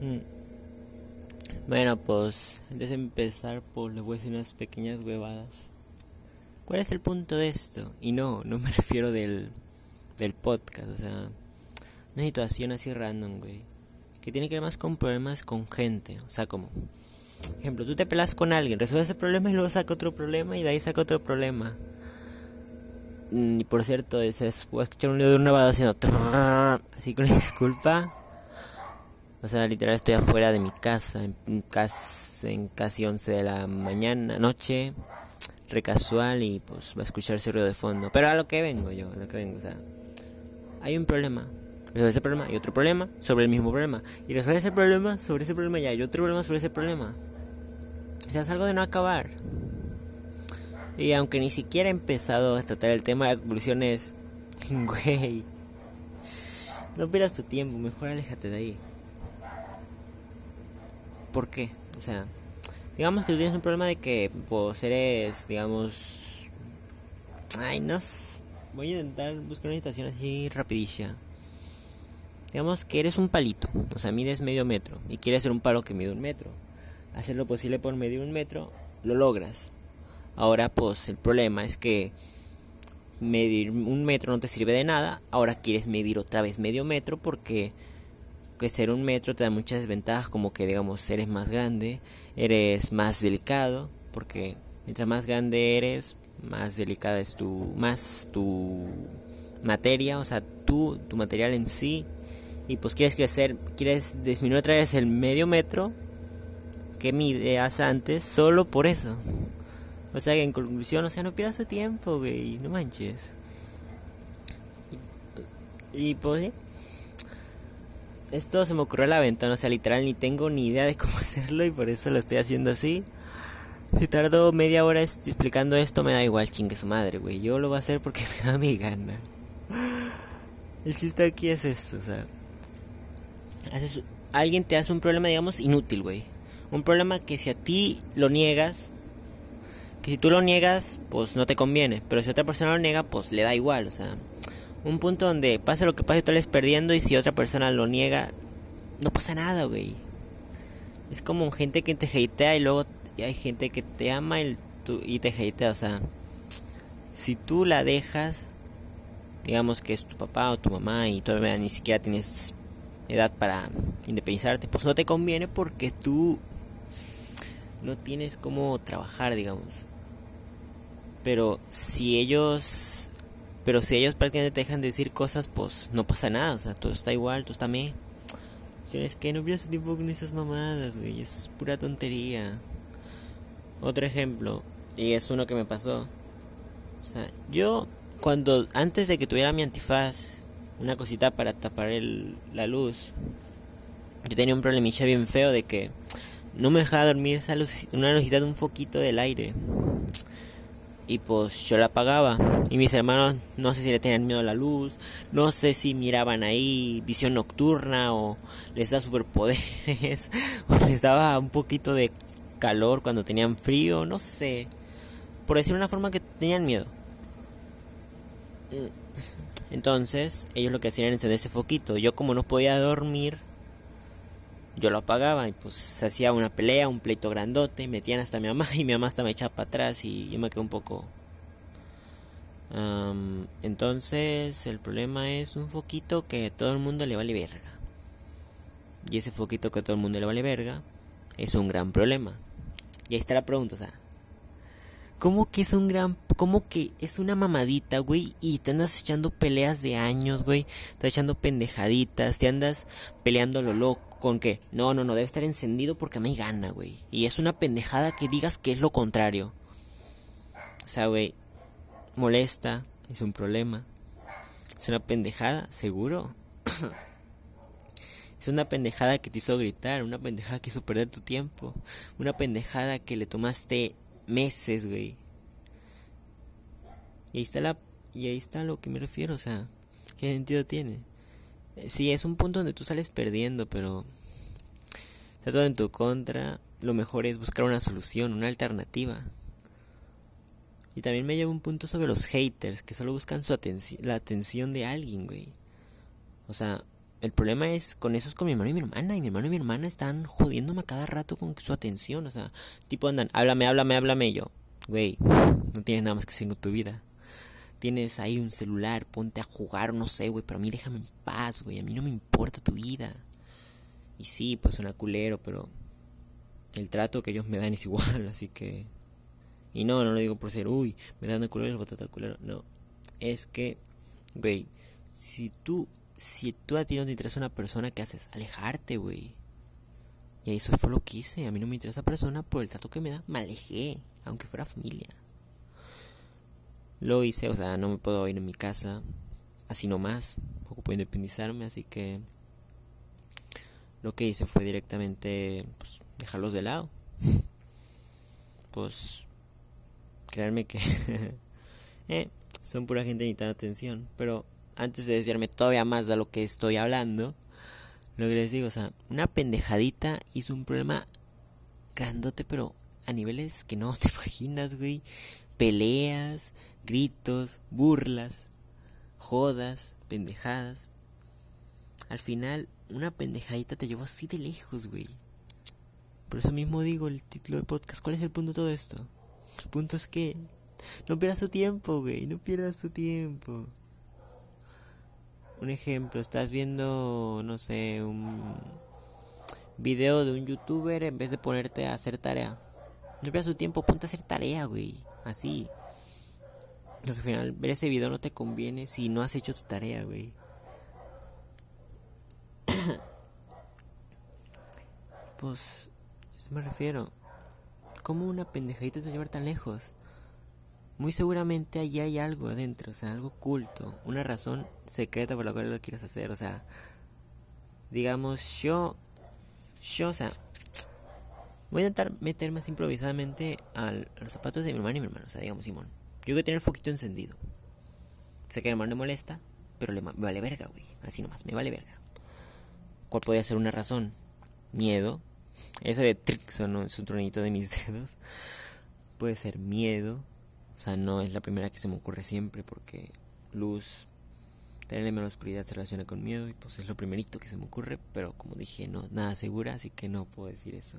Mm. Bueno, pues antes de empezar, pues le voy a decir unas pequeñas huevadas. ¿Cuál es el punto de esto? Y no, no me refiero del, del podcast, o sea, una situación así random, güey. Que tiene que ver más con problemas con gente, o sea, como, ejemplo, tú te pelas con alguien, resuelves ese problema y luego saca otro problema y de ahí saca otro problema. Mm, y por cierto, a escuchar un video de un nevado haciendo así con disculpa. O sea, literal estoy afuera de mi casa, en, casi, en casi 11 de la mañana, noche, recasual y pues va a escuchar ese ruido de fondo. Pero a lo que vengo yo, a lo que vengo, o sea, hay un problema, resuelve ese problema y otro problema sobre el mismo problema. Y resuelve ese problema sobre ese problema y hay otro problema sobre ese problema. O sea, es algo de no acabar. Y aunque ni siquiera he empezado a tratar el tema, la conclusión es, güey, no pierdas tu tiempo, mejor aléjate de ahí. ¿Por qué? O sea, digamos que tú tienes un problema de que pues eres, digamos, ay, no voy a intentar buscar una situación así rapidilla. Digamos que eres un palito, o sea, mides medio metro y quieres ser un palo que mide un metro. Hacer lo posible por medir un metro, lo logras. Ahora, pues el problema es que medir un metro no te sirve de nada. Ahora quieres medir otra vez medio metro porque que ser un metro te da muchas desventajas como que digamos eres más grande, eres más delicado, porque mientras más grande eres, más delicada es tu más tu materia, o sea, tú tu material en sí y pues quieres crecer, quieres disminuir otra vez el medio metro que mides antes solo por eso. O sea, que en conclusión, o sea, no pierdas tu tiempo, güey, no manches. Y, y pues esto se me ocurrió a la ventana, o sea, literal ni tengo ni idea de cómo hacerlo y por eso lo estoy haciendo así. Si tardo media hora explicando esto, me da igual, chingue su madre, güey. Yo lo voy a hacer porque me da mi gana. El chiste aquí es esto, o sea. alguien te hace un problema, digamos, inútil, güey. Un problema que si a ti lo niegas, que si tú lo niegas, pues no te conviene. Pero si otra persona lo niega, pues le da igual, o sea un punto donde pasa lo que pasa y tú les perdiendo y si otra persona lo niega, no pasa nada, güey. Es como gente que te hatea y luego hay gente que te ama y, y te hatea, o sea, si tú la dejas, digamos que es tu papá o tu mamá y todavía ni siquiera tienes edad para independizarte, pues no te conviene porque tú no tienes cómo trabajar, digamos. Pero si ellos pero si ellos prácticamente te dejan de decir cosas, pues no pasa nada, o sea, todo está igual, todo está me. Es que no pierdas tiempo con esas mamadas, güey, es pura tontería. Otro ejemplo, y es uno que me pasó. O sea, yo cuando antes de que tuviera mi antifaz, una cosita para tapar el, la luz, yo tenía un problemilla bien feo de que no me dejaba dormir esa luz, una lucita de un foquito del aire y pues yo la apagaba y mis hermanos no sé si le tenían miedo a la luz, no sé si miraban ahí visión nocturna o les da superpoderes o les daba un poquito de calor cuando tenían frío, no sé. Por decir una forma que tenían miedo. Entonces, ellos lo que hacían era encender ese foquito. Yo como no podía dormir, yo lo apagaba y pues se hacía una pelea, un pleito grandote, metían hasta mi mamá y mi mamá hasta me echaba para atrás y yo me quedé un poco... entonces el problema es un foquito que a todo el mundo le vale verga. Y ese foquito que todo el mundo le vale verga es un gran problema. Y ahí está la pregunta, o sea, ¿Cómo que es un gran... ¿Cómo que es una mamadita, güey? Y te andas echando peleas de años, güey. Te echando pendejaditas. Te andas peleando lo loco. ¿Con qué? No, no, no. Debe estar encendido porque me gana, güey. Y es una pendejada que digas que es lo contrario. O sea, güey. Molesta. Es un problema. Es una pendejada, seguro. es una pendejada que te hizo gritar. Una pendejada que hizo perder tu tiempo. Una pendejada que le tomaste meses, güey. Y ahí está la y ahí está lo que me refiero, o sea, ¿qué sentido tiene? Eh, sí, es un punto donde tú sales perdiendo, pero está todo en tu contra. Lo mejor es buscar una solución, una alternativa. Y también me lleva un punto sobre los haters que solo buscan su atención, la atención de alguien, güey. O sea, el problema es con eso es con mi hermano y mi hermana. Y mi hermano y mi hermana están jodiéndome a cada rato con su atención. O sea, tipo andan, háblame, háblame, háblame. Y yo, güey, no tienes nada más que hacer con tu vida. Tienes ahí un celular, ponte a jugar, no sé, güey. Pero a mí déjame en paz, güey. A mí no me importa tu vida. Y sí, pues suena culero, pero el trato que ellos me dan es igual, así que... Y no, no lo digo por ser, uy, me dan el culero voy a culero. No, es que, güey, si tú, si tú a ti no te interesa una persona, ¿qué haces? Alejarte, güey. Y eso fue lo que hice. A mí no me interesa esa persona por el trato que me da. Me alejé, aunque fuera familia. Lo hice, o sea, no me puedo ir en mi casa así nomás. Ocupo independizarme, así que lo que hice fue directamente pues, dejarlos de lado. Pues créanme que eh, son pura gente necesitando atención. Pero antes de desviarme todavía más de lo que estoy hablando, lo que les digo, o sea, una pendejadita hizo un problema grandote, pero a niveles que no te imaginas, güey. Peleas, gritos, burlas, jodas, pendejadas. Al final, una pendejadita te llevó así de lejos, güey. Por eso mismo digo el título del podcast. ¿Cuál es el punto de todo esto? El punto es que no pierdas tu tiempo, güey. No pierdas tu tiempo. Un ejemplo, estás viendo, no sé, un video de un youtuber en vez de ponerte a hacer tarea. No pierdas tu tiempo, ponte a hacer tarea, güey. Así. Porque al final ver ese video no te conviene si no has hecho tu tarea, güey. pues, eso me refiero. ¿Cómo una pendejadita se va a llevar tan lejos? Muy seguramente allí hay algo adentro, o sea, algo oculto, una razón secreta por la cual lo quieres hacer, o sea, digamos, yo, yo, o sea, voy a intentar meter más improvisadamente a los zapatos de mi hermano y mi hermano, o sea, digamos, Simón, yo voy a tener el foquito encendido. Sé que mi hermano le molesta, pero le, me vale verga, güey, así nomás, me vale verga. ¿Cuál podría ser una razón? Miedo, ese de Trix no es un tronito de mis dedos, puede ser miedo o sea, no es la primera que se me ocurre siempre porque luz, tenerle menos oscuridad se relaciona con miedo y pues es lo primerito que se me ocurre, pero como dije, no, nada segura, así que no puedo decir eso.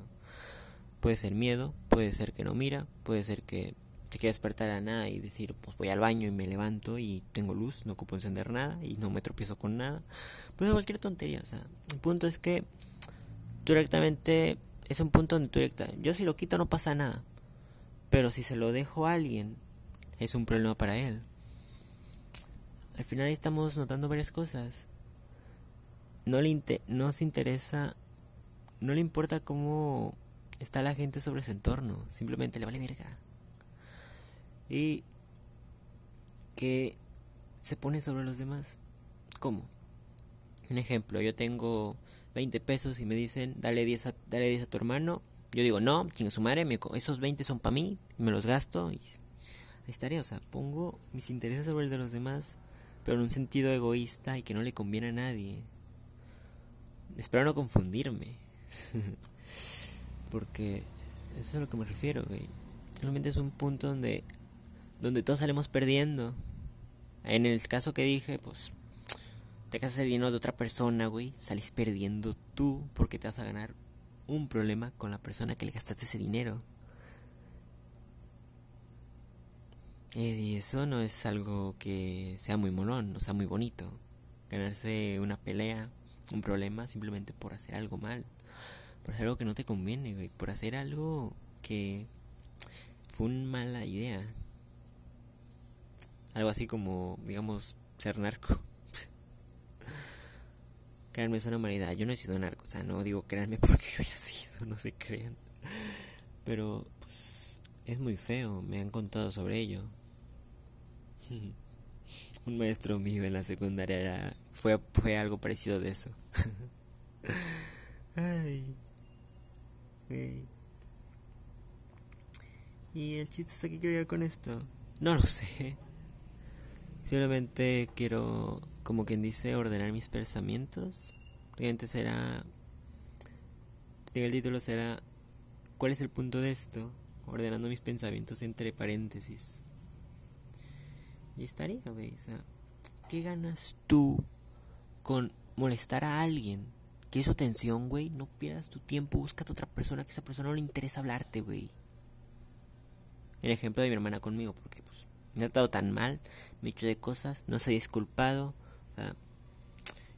Puede ser miedo, puede ser que no mira, puede ser que se quiera despertar a nada y decir, pues voy al baño y me levanto y tengo luz, no ocupo encender nada y no me tropiezo con nada. Pues cualquier tontería, o sea, el punto es que directamente es un punto donde tú directa, yo si lo quito no pasa nada, pero si se lo dejo a alguien es un problema para él. Al final estamos notando varias cosas. No le no se interesa, no le importa cómo está la gente sobre su entorno, simplemente le vale verga. Y que se pone sobre los demás. ¿Cómo? Un ejemplo, yo tengo 20 pesos y me dicen, dale 10 a, dale 10 a tu hermano. Yo digo, no, chinga su madre, esos 20 son para mí, me los gasto y estaría, o sea, pongo mis intereses sobre el de los demás, pero en un sentido egoísta y que no le conviene a nadie. Espero no confundirme. Porque eso es a lo que me refiero, güey. Realmente es un punto donde donde todos salimos perdiendo. En el caso que dije, pues te casas el dinero de otra persona, güey, salís perdiendo tú porque te vas a ganar un problema con la persona que le gastaste ese dinero. Y eso no es algo que sea muy molón, o sea, muy bonito. Ganarse una pelea, un problema, simplemente por hacer algo mal. Por hacer algo que no te conviene, güey. Por hacer algo que fue una mala idea. Algo así como, digamos, ser narco. Créanme, es una idea. Yo no he sido narco, o sea, no digo créanme porque yo haya sido, no se crean. Pero, pues, es muy feo, me han contado sobre ello. Un maestro mío en la secundaria era, fue, fue algo parecido de eso. Ay. ¿Y el chiste es que quiero llegar con esto? No lo sé. Simplemente quiero, como quien dice, ordenar mis pensamientos. Será. El título será. ¿Cuál es el punto de esto? Ordenando mis pensamientos entre paréntesis. Y estaría, güey. O sea, ¿qué ganas tú con molestar a alguien, que su atención, güey, no pierdas tu tiempo, búscate otra persona que esa persona no le interesa hablarte, güey. El ejemplo de mi hermana conmigo, porque pues me ha tratado tan mal, me he hecho de cosas, no se ha disculpado, o sea,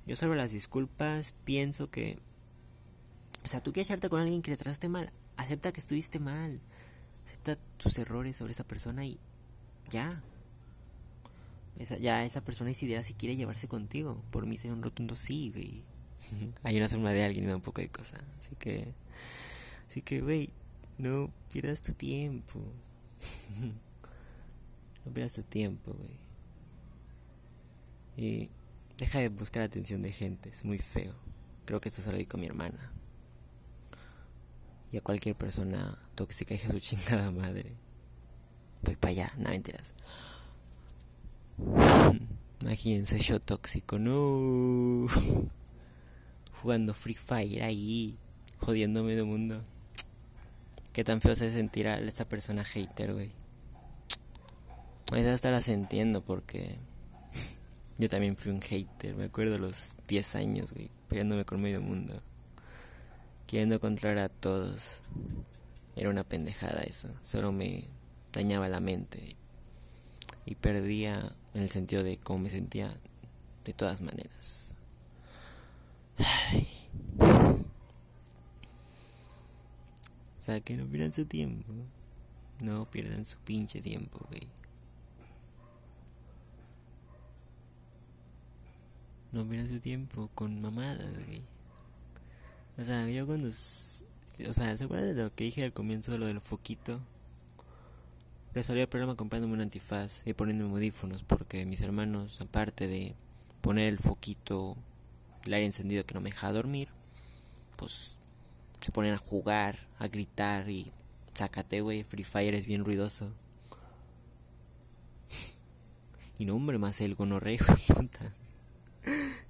yo salvo las disculpas, pienso que o sea, tú quieres echarte con alguien que le trataste mal, acepta que estuviste mal, acepta tus errores sobre esa persona y ya. Esa, ya esa persona idea si quiere llevarse contigo. Por mí sería un rotundo sí, güey. Hay una sombra de alguien y me da un poco de cosa. Así que, así que, güey, no pierdas tu tiempo. no pierdas tu tiempo, güey. Y deja de buscar atención de gente, es muy feo. Creo que esto se lo digo a mi hermana. Y a cualquier persona tóxica hija su chingada madre. Voy para allá, no mentiras. Imagínense yo tóxico, no. Jugando Free Fire ahí, jodiendo medio mundo. Qué tan feo se sentirá esta persona hater, güey. Ahorita estarás sintiendo porque yo también fui un hater. Me acuerdo los 10 años, güey, peleándome con medio mundo. Queriendo controlar a todos. Era una pendejada eso. Solo me dañaba la mente. Y perdía en el sentido de cómo me sentía de todas maneras. O sea, que no pierdan su tiempo. No pierdan su pinche tiempo, güey. No pierdan su tiempo con mamadas, güey. O sea, yo cuando... O sea, ¿se acuerdan de lo que dije al comienzo de lo del foquito? Resolví el problema comprándome un antifaz y poniéndome audífonos porque mis hermanos, aparte de poner el foquito, el aire encendido que no me deja dormir, pues se ponen a jugar, a gritar y sácate, güey, Free Fire es bien ruidoso. y no, hombre, más el gonorreo, puta.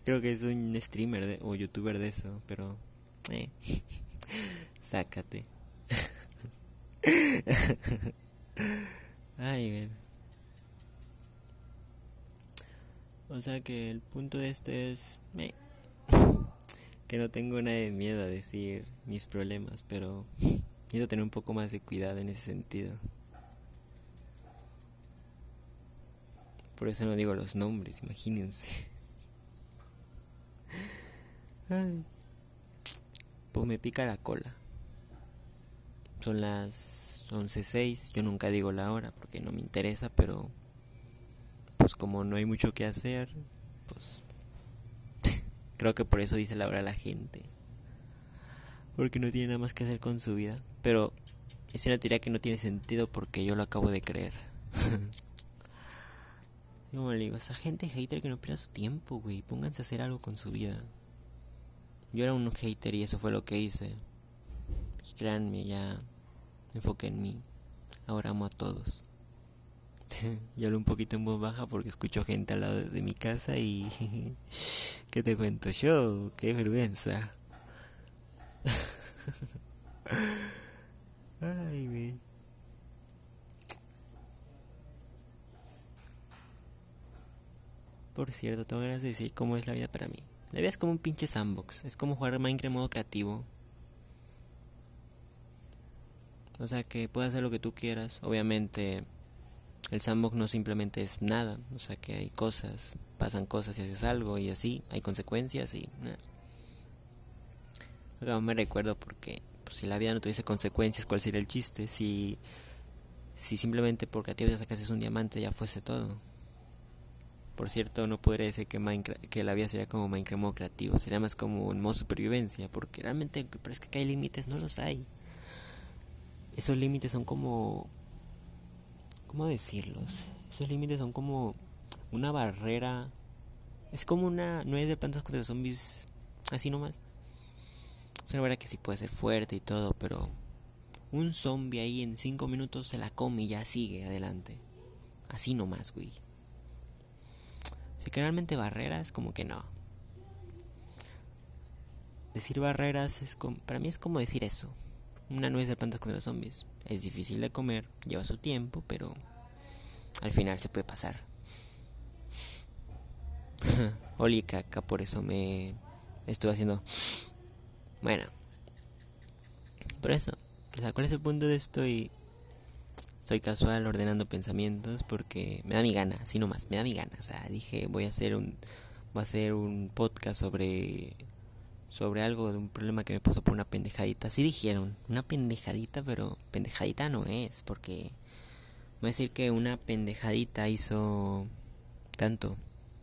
Creo que es un streamer o youtuber de eso, pero eh, sácate. Ay. O sea que el punto de esto es que no tengo nada de miedo a decir mis problemas, pero necesito tener un poco más de cuidado en ese sentido. Por eso no digo los nombres, imagínense. Ay. Pues me pica la cola. Son las 11.06, yo nunca digo la hora porque no me interesa, pero pues como no hay mucho que hacer, pues creo que por eso dice la hora la gente. Porque no tiene nada más que hacer con su vida. Pero es una teoría que no tiene sentido porque yo lo acabo de creer. Yo le digo, esa gente hater que no pierda su tiempo, güey. Pónganse a hacer algo con su vida. Yo era un hater y eso fue lo que hice. Créanme, ya me enfoqué en mí. Ahora amo a todos. y hablo un poquito en voz baja porque escucho gente al lado de mi casa y... ¿Qué te cuento yo? ¡Qué vergüenza! Ay, güey. Por cierto, tengo ganas de decir cómo es la vida para mí. La vida es como un pinche sandbox. Es como jugar Minecraft en modo creativo. O sea que puedes hacer lo que tú quieras. Obviamente el sandbox no simplemente es nada. O sea que hay cosas, pasan cosas y haces algo y así. Hay consecuencias y... No me recuerdo porque pues, si la vida no tuviese consecuencias, ¿cuál sería el chiste? Si, si simplemente porque a ti ya sacases un diamante ya fuese todo. Por cierto, no podría decir que, Minecraft, que la vida sería como Minecraft modo creativo, sería más como un modo supervivencia, porque realmente parece que hay límites, no los hay esos límites son como... ¿Cómo decirlos? Esos límites son como una barrera. Es como una nuez de plantas contra zombies. Así nomás. Es una barrera que sí puede ser fuerte y todo, pero un zombie ahí en 5 minutos se la come y ya sigue adelante. Así nomás, güey. Si que realmente barreras, como que no. Decir barreras es como, para mí es como decir eso una nuez de plantas contra zombies. Es difícil de comer, lleva su tiempo, pero al final se puede pasar. Oli caca, por eso me estuve haciendo. Bueno, por eso. O sea, ¿cuál es el punto de esto? Y estoy casual ordenando pensamientos porque me da mi gana, así nomás, me da mi gana. O sea, dije, voy a hacer un, voy a hacer un podcast sobre sobre algo de un problema que me pasó por una pendejadita. Así dijeron, una pendejadita, pero pendejadita no es, porque voy a decir que una pendejadita hizo tanto.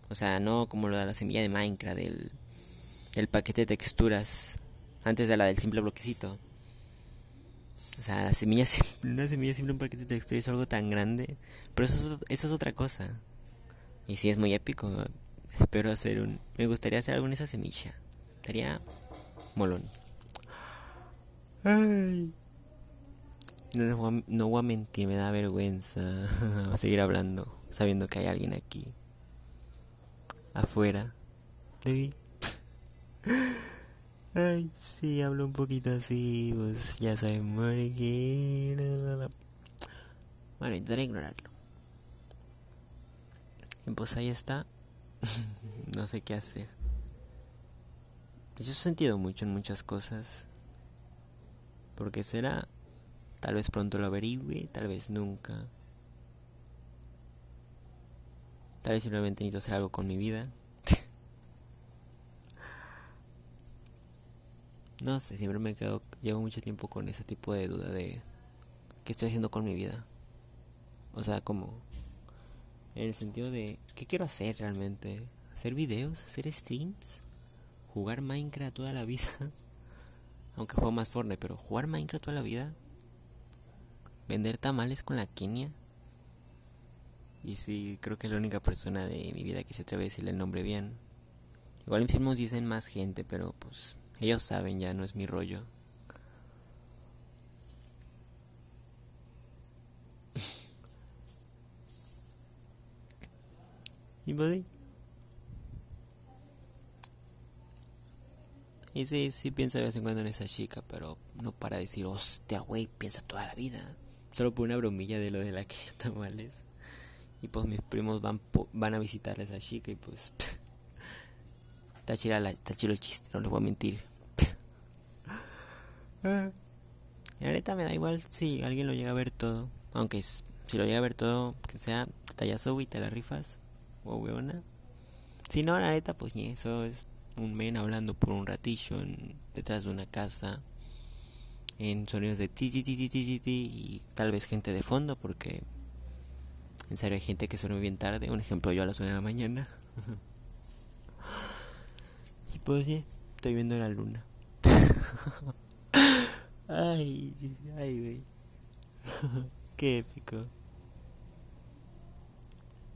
O sea, no como lo de la semilla de Minecraft, del, del paquete de texturas, antes de la del simple bloquecito. O sea, la semilla, una semilla simple, un paquete de texturas algo tan grande. Pero eso es, eso es otra cosa. Y sí, es muy épico. Espero hacer un... Me gustaría hacer alguna de esa semilla. Estaría molón. Ay. No, no, voy a mentir, me da vergüenza a seguir hablando, sabiendo que hay alguien aquí. Afuera. De Ay, sí, hablo un poquito así, pues ya saben, Bueno, intentaré ignorarlo. Y pues ahí está. no sé qué hacer. Yo he sentido mucho en muchas cosas. Porque será, tal vez pronto lo averigüe, tal vez nunca. Tal vez simplemente necesito hacer algo con mi vida. no sé, siempre me quedo, llevo mucho tiempo con ese tipo de duda de qué estoy haciendo con mi vida. O sea, como en el sentido de qué quiero hacer realmente. Hacer videos, hacer streams jugar Minecraft toda la vida. Aunque juego más Fortnite, pero jugar Minecraft toda la vida. Vender tamales con la Kenia. Y sí, creo que es la única persona de mi vida que se atreve a decirle el nombre bien. Igual en dicen más gente, pero pues ellos saben, ya no es mi rollo. y pues Y sí, sí piensa de vez en cuando en esa chica, pero no para decir, hostia, güey, piensa toda la vida. Solo por una bromilla de lo de la que ya tamales. Y pues mis primos van, van a visitar a esa chica y pues... está, chida la, está chido el chiste, no les voy a mentir. y ahorita me da igual si alguien lo llega a ver todo. Aunque si lo llega a ver todo, que sea tallazo y te la rifas. O weona. Si no, la neta, pues ni eso es un men hablando por un ratillo en, detrás de una casa en sonidos de ti ti ti ti y tal vez gente de fondo porque en serio hay gente que suena bien tarde. Un ejemplo yo a las 1 de la mañana. Y pues sí estoy viendo la luna. Ay ay güey. Qué épico.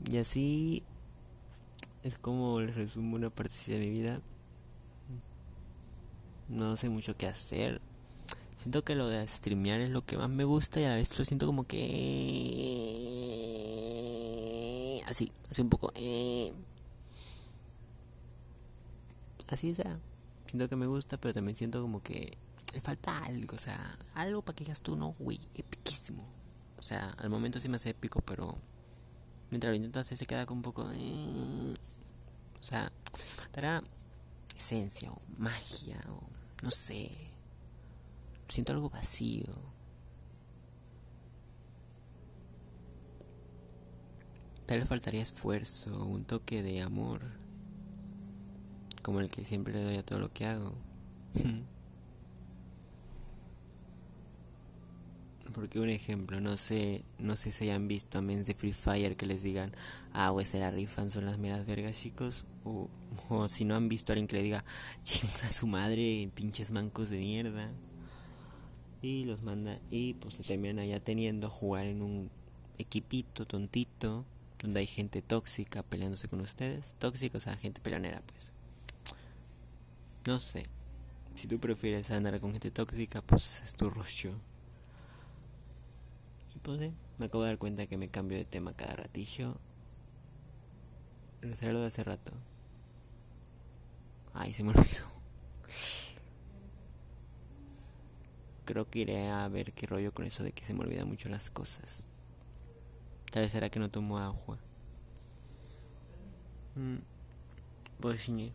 Y así es como les resumo una parte de mi vida no sé mucho qué hacer. Siento que lo de streamear es lo que más me gusta y a la vez lo siento como que... Así, así un poco... Así, o sea, siento que me gusta, pero también siento como que le falta algo, o sea, algo para que digas tú, no, güey, epiquísimo. O sea, al momento sí me hace épico, pero mientras lo intentas se queda con un poco... Eh. O sea, faltará esencia o magia o no sé. Siento algo vacío. Tal vez faltaría esfuerzo, un toque de amor, como el que siempre le doy a todo lo que hago. Porque un ejemplo, no sé, no sé si hayan visto a mens de Free Fire que les digan, ah, güey, se la rifan, son las meras vergas, chicos. O, si no han visto a alguien que le diga, chinga su madre, pinches mancos de mierda. Y los manda, y pues se terminan allá teniendo a jugar en un equipito tontito, donde hay gente tóxica peleándose con ustedes. Tóxica, o sea, gente peleonera, pues. No sé. Si tú prefieres andar con gente tóxica, pues es tu rollo. Pues me acabo de dar cuenta que me cambio de tema cada ratillo. Regresaré lo de hace rato. Ay, se me olvidó. Creo que iré a ver qué rollo con eso de que se me olvidan mucho las cosas. Tal vez será que no tomo agua. Mm. Pues me.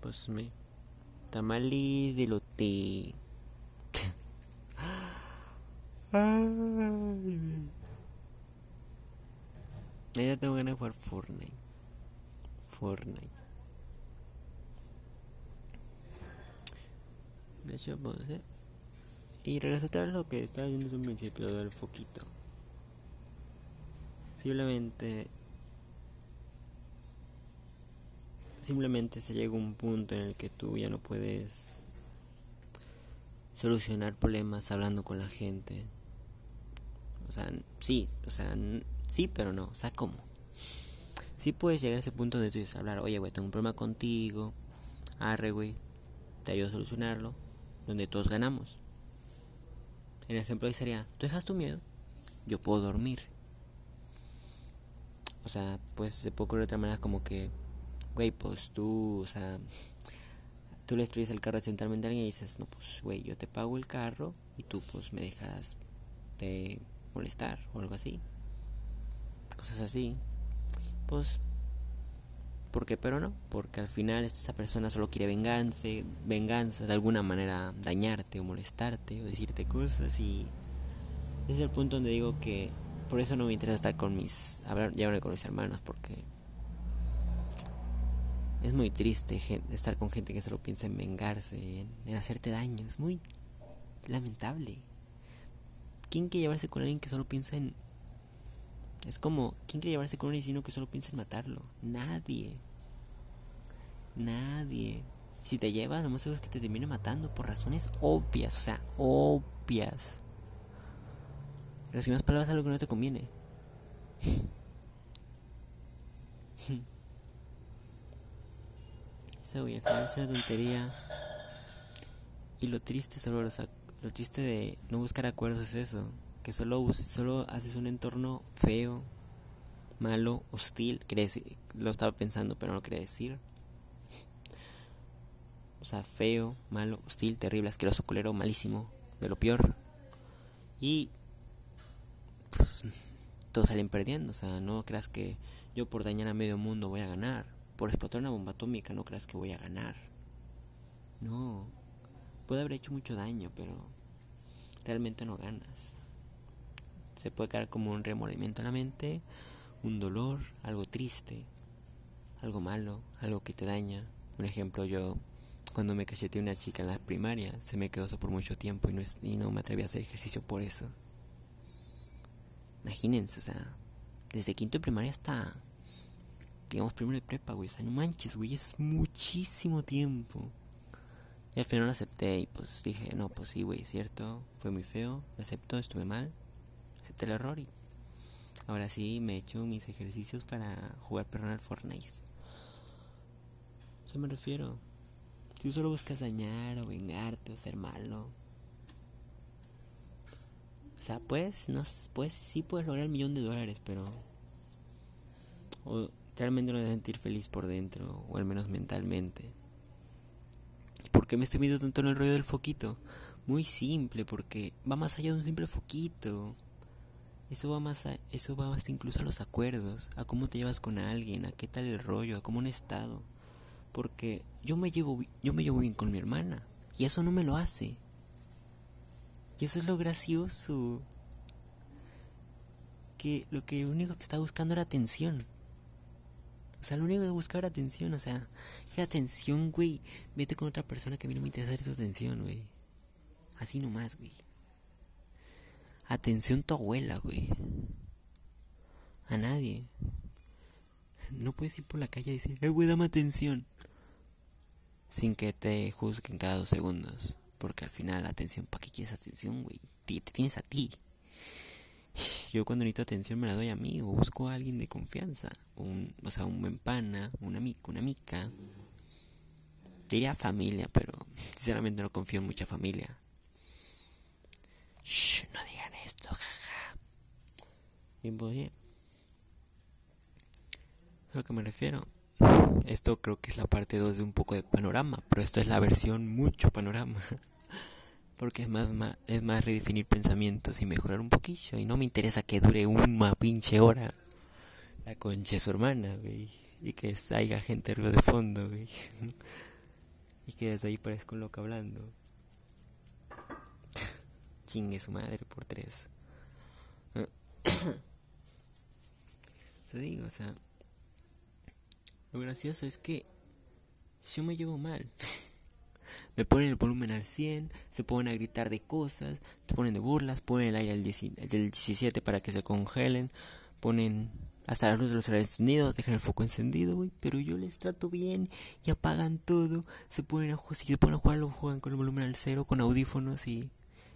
Pues me. Tamales de lote. Ay, ya tengo ganas de jugar Fortnite. Fortnite. De hecho, pues, ¿eh? Y a lo que estaba diciendo desde un principio del foquito. Simplemente. Simplemente se llega a un punto en el que tú ya no puedes solucionar problemas hablando con la gente. Sea, sí, o sea, sí, pero no. O sea, ¿cómo? Sí puedes llegar a ese punto donde tú dices hablar, oye, güey, tengo un problema contigo. Arre, güey, te ayudo a solucionarlo. Donde todos ganamos. El ejemplo ahí sería, tú dejas tu miedo, yo puedo dormir. O sea, pues se puede ocurrir de otra manera como que, güey, pues tú, o sea, tú le destruyes el carro accidentalmente a alguien y dices, no, pues, güey, yo te pago el carro y tú, pues, me dejas de molestar o algo así. Cosas así. Pues, ¿por qué? Pero no, porque al final esa persona solo quiere venganza, venganza, de alguna manera dañarte o molestarte o decirte cosas y es el punto donde digo que por eso no me interesa estar con mis, hablar, ya con mis hermanos porque es muy triste estar con gente que solo piensa en vengarse, en, hacerte daño. Es muy lamentable. ¿Quién quiere llevarse con alguien que solo piensa en... Es como, ¿quién quiere llevarse con un asesino que solo piensa en matarlo? Nadie. Nadie. Si te llevas, lo más seguro es que te termine matando por razones obvias, o sea, obvias. Si más palabras algo que no te conviene. güey, al final es una tontería. Y lo triste solo, lo triste de no buscar acuerdos es eso, que solo solo haces un entorno feo, malo, hostil, lo estaba pensando, pero no lo quería decir. O sea, feo, malo, hostil, terrible, asqueroso, culero, malísimo, de lo peor. Y pues todos salen perdiendo, o sea, no creas que yo por dañar a medio mundo voy a ganar por explotar una bomba atómica no creas que voy a ganar. No, puede haber hecho mucho daño, pero realmente no ganas. Se puede quedar como un remordimiento en la mente, un dolor, algo triste, algo malo, algo que te daña. Un ejemplo, yo cuando me cacheteé una chica en la primaria, se me quedó eso por mucho tiempo y no, y no me atreví a hacer ejercicio por eso. Imagínense, o sea, desde quinto de primaria hasta digamos, primero de prepa, güey. O sea, no manches, güey, es muchísimo tiempo. Y al final lo acepté y pues dije, no, pues sí, güey, es cierto, fue muy feo, lo acepto, estuve mal, acepté el error y ahora sí me he hecho mis ejercicios para jugar al Fortnite. Eso me refiero. Si tú solo buscas dañar o vengarte o ser malo. O sea, pues, no, pues sí puedes lograr el millón de dólares, pero... O, realmente no me sentir feliz por dentro, o al menos mentalmente. ¿Por qué me estoy metiendo tanto en el rollo del foquito? Muy simple, porque va más allá de un simple foquito. Eso va más a, eso va más incluso a los acuerdos, a cómo te llevas con alguien, a qué tal el rollo, a cómo un estado. Porque yo me llevo yo me llevo bien con mi hermana y eso no me lo hace. Y eso es lo gracioso. Que lo que único que está buscando era atención. O sea, lo único que buscar era atención, o sea, ¿qué atención, güey? Vete con otra persona que a mí no me interesa tu atención, güey. Así nomás, güey. Atención tu abuela, güey. A nadie. No puedes ir por la calle y decir, eh, güey, dame atención. Sin que te juzguen cada dos segundos. Porque al final, atención, ¿para qué quieres atención, güey? Te tienes a ti. Yo cuando necesito atención me la doy a mí o busco a alguien de confianza. Un, o sea, un buen pana, un amigo, una amiga. Diría familia, pero sinceramente no confío en mucha familia. Shh, no digan esto, jaja. Bien, bien. A lo que me refiero. Esto creo que es la parte 2 de un poco de panorama, pero esto es la versión mucho panorama. Porque es más, es más redefinir pensamientos y mejorar un poquillo. Y no me interesa que dure una pinche hora. La concha de su hermana, güey. y que salga gente de fondo, güey. y que desde ahí parezca un loco hablando. Chingue su madre por tres. O sea, lo gracioso es que yo me llevo mal. me ponen el volumen al 100, se ponen a gritar de cosas, te ponen de burlas, ponen el aire al del 17 para que se congelen, ponen hasta la luz de los encendidos, dejan el foco encendido, güey, pero yo les trato bien y apagan todo, se ponen a jugar, si se ponen a jugar, lo juegan con el volumen al cero, con audífonos y...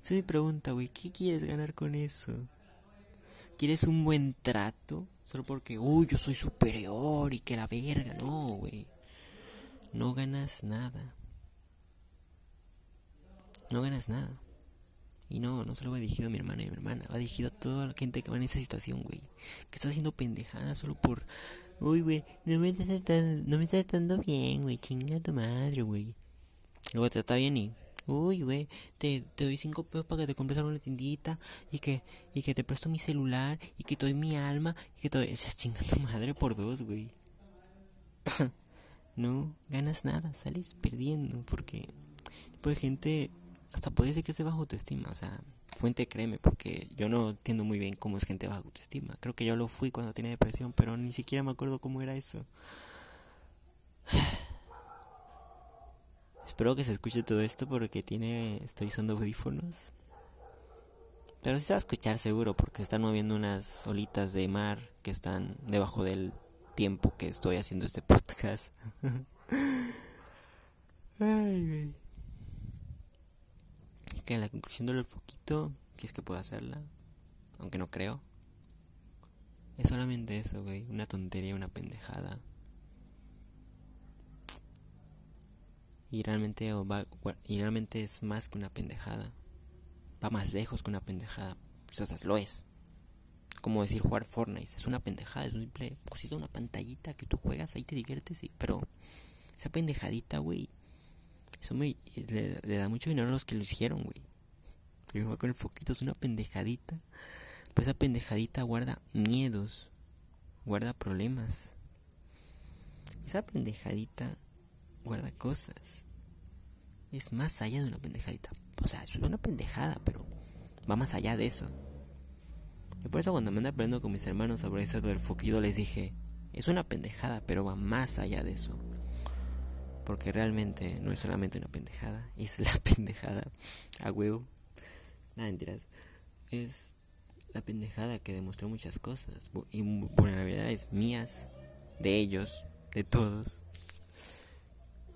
Es mi pregunta, güey, ¿qué quieres ganar con eso? ¿Quieres un buen trato? Solo porque, uy, yo soy superior y que la verga, no, güey. No ganas nada. No ganas nada. Y no, no solo va dirigido a mi hermana y mi hermana, va dirigido a toda la gente que va en esa situación, güey. Que está haciendo pendejada solo por. Uy, güey, no me está tratando, no me está tratando bien, güey. Chinga tu madre, güey. Luego te trata bien y Uy, güey, te, te, doy cinco pesos para que te compres la tiendita y que, y que te presto mi celular y que te doy mi alma y que te doy... Chinga tu madre por dos, güey. no ganas nada, sales perdiendo porque tipo de gente hasta puede ser que se bajo autoestima, o sea, fuente créeme porque yo no entiendo muy bien cómo es gente bajo autoestima. Creo que yo lo fui cuando tenía depresión, pero ni siquiera me acuerdo cómo era eso. Espero que se escuche todo esto porque tiene estoy usando audífonos. Pero sí se va a escuchar seguro porque están moviendo unas olitas de mar que están debajo del tiempo que estoy haciendo este podcast. Ay, Que en la conclusión del foquito, si es que puedo hacerla, aunque no creo. Es solamente eso, güey, una tontería, una pendejada. Y realmente, va, y realmente es más que una pendejada. Va más lejos que una pendejada. Pues, o sea, lo es. Como decir jugar Fortnite. Es una pendejada, es un simple cosita, una pantallita que tú juegas, ahí te diviertes, sí. Pero esa pendejadita, güey. Eso me, le, da mucho dinero a los que lo hicieron, güey. Yo con el foquito, es una pendejadita. Pero esa pendejadita guarda miedos. Guarda problemas. Esa pendejadita guarda cosas. Es más allá de una pendejadita. O sea, es una pendejada, pero va más allá de eso. Y por eso cuando me ando aprendiendo con mis hermanos sobre eso del foquito les dije, es una pendejada, pero va más allá de eso. Porque realmente no es solamente una pendejada, es la pendejada a huevo. Nada, mentiras. Es la pendejada que demostró muchas cosas y vulnerabilidades mías, de ellos, de todos.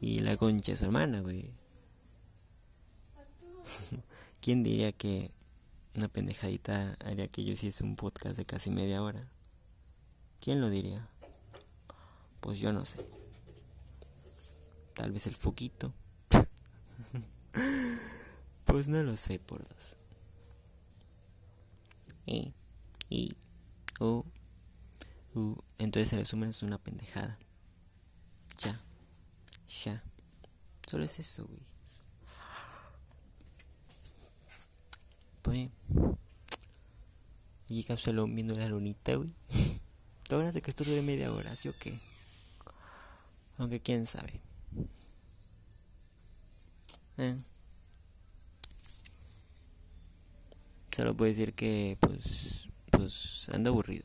Y la concha de su hermana, güey. ¿Quién diría que una pendejadita haría que yo hiciese un podcast de casi media hora? ¿Quién lo diría? Pues yo no sé. Tal vez el foquito. pues no lo sé por dos. Y, y, u, u. Entonces el resumen es una pendejada. Ya. Ya. Solo es eso, güey. Pues. Y solo viendo la lunita, güey. Todo de que esto dure media hora, ¿sí o qué? Aunque quién sabe. Eh. Solo puedo decir que, pues, pues ando aburrido.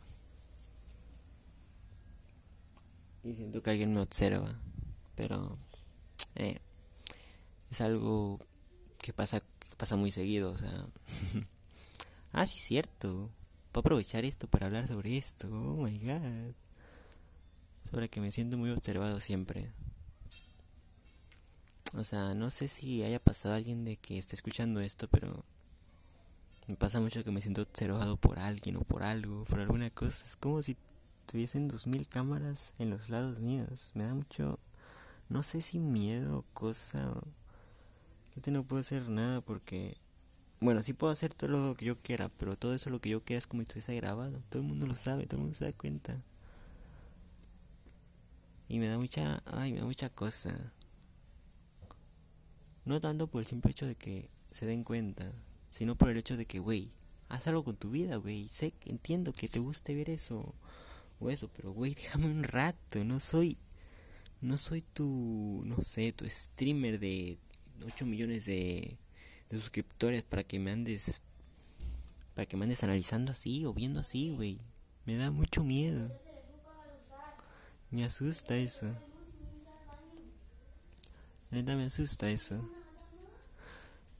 Y siento que alguien me observa pero eh, es algo que pasa pasa muy seguido, o sea, ah, sí, cierto, puedo aprovechar esto para hablar sobre esto, oh my god, sobre que me siento muy observado siempre. O sea, no sé si haya pasado alguien de que esté escuchando esto, pero me pasa mucho que me siento observado por alguien o por algo, por alguna cosa. Es como si tuviesen dos mil cámaras en los lados míos. Me da mucho no sé si miedo o cosa. Este no puedo hacer nada porque. Bueno, sí puedo hacer todo lo que yo quiera, pero todo eso lo que yo quiera es como si estuviese grabado. Todo el mundo lo sabe, todo el mundo se da cuenta. Y me da mucha. Ay, me da mucha cosa. No tanto por el simple hecho de que se den cuenta, sino por el hecho de que, güey, haz algo con tu vida, güey. Sé, entiendo que te guste ver eso. o eso, pero güey, déjame un rato, no soy no soy tu no sé, tu streamer de 8 millones de, de suscriptores para que me andes para que me andes analizando así o viendo así, güey. Me da mucho miedo. Me asusta eso. Neta me asusta eso.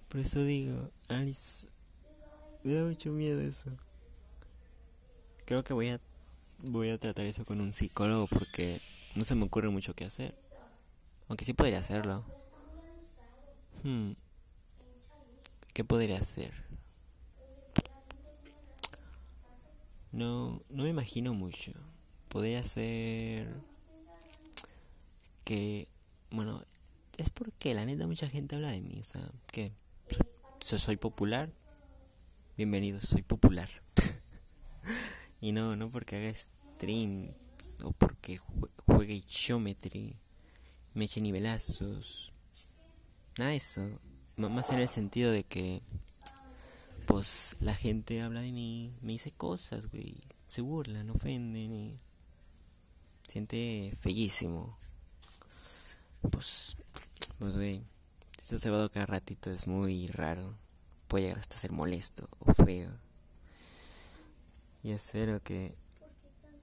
Por eso digo, Alice, me da mucho miedo eso. Creo que voy a voy a tratar eso con un psicólogo porque no se me ocurre mucho qué hacer. Aunque sí podría hacerlo. Hmm. ¿Qué podría hacer? No, no me imagino mucho. Podría ser que, bueno, es porque la neta mucha gente habla de mí, o sea, que soy, soy popular. Bienvenido, soy popular. y no, no porque haga stream o porque juegue geometry, me eche nivelazos. Nada de eso. Más en el sentido de que pues la gente habla de mí, me dice cosas, güey. Se burlan, ofenden y siente fellísimo. Pues, pues, güey, eso se va cada ratito es muy raro. Puede llegar hasta ser molesto o feo. Y espero que,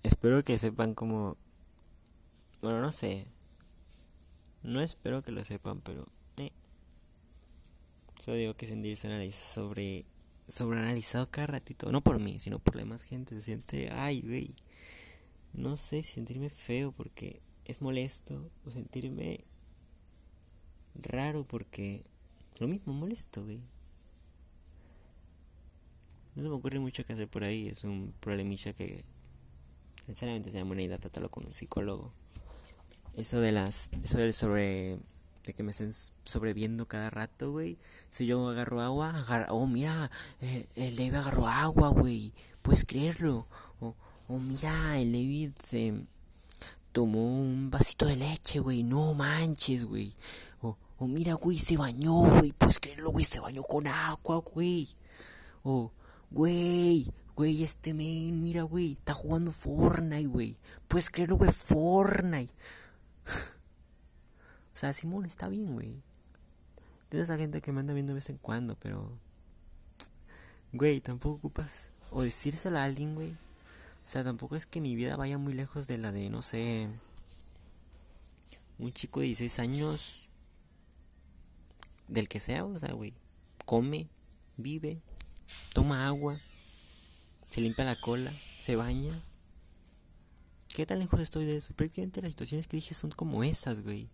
espero que sepan como, bueno, no sé. No espero que lo sepan, pero, eh. Solo digo que sentirse sobre sobreanalizado cada ratito. No por mí, sino por la demás gente. Se siente, ay, güey. No sé, sentirme feo porque es molesto. O sentirme raro porque lo mismo, molesto, güey. No se me ocurre mucho que hacer por ahí. Es un problemilla que, sinceramente, sería buena idea tratarlo con un psicólogo. Eso de las. Eso del sobre de que me estén sobreviendo cada rato, güey. Si yo agarro agua, oh, mira, el, el Levi agarró agua, güey. Puedes creerlo. O, oh, mira, el Levi se tomó un vasito de leche, güey. No manches, güey. O, oh, mira, güey, se bañó, güey. Puedes creerlo, güey, se bañó con agua, güey. O, güey, güey, este men, mira, güey, está jugando Fortnite, güey. Puedes creerlo, güey, Fortnite. O sea, Simón está bien, güey. Tienes esa gente que me anda viendo de vez en cuando, pero. Güey, tampoco ocupas. O decírselo a alguien, güey. O sea, tampoco es que mi vida vaya muy lejos de la de, no sé. Un chico de 16 años. Del que sea, o sea, güey. Come, vive, toma agua, se limpia la cola, se baña. ¿Qué tan lejos estoy de eso? Prácticamente las situaciones que dije son como esas, güey.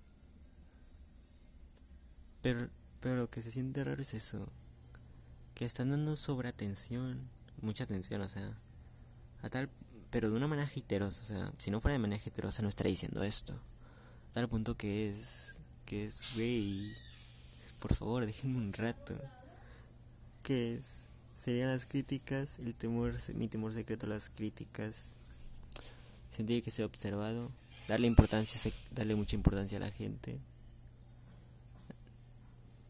Pero, pero lo que se siente raro es eso. Que están dando sobre atención. Mucha atención, o sea. A tal. Pero de una manera jiterosa. O sea, si no fuera de manera jiterosa no estaría diciendo esto. A tal punto que es. Que es, güey. Por favor, déjenme un rato. Que es. Serían las críticas. El temor. Mi temor secreto a las críticas. Sentir que soy observado. Darle importancia. Darle mucha importancia a la gente.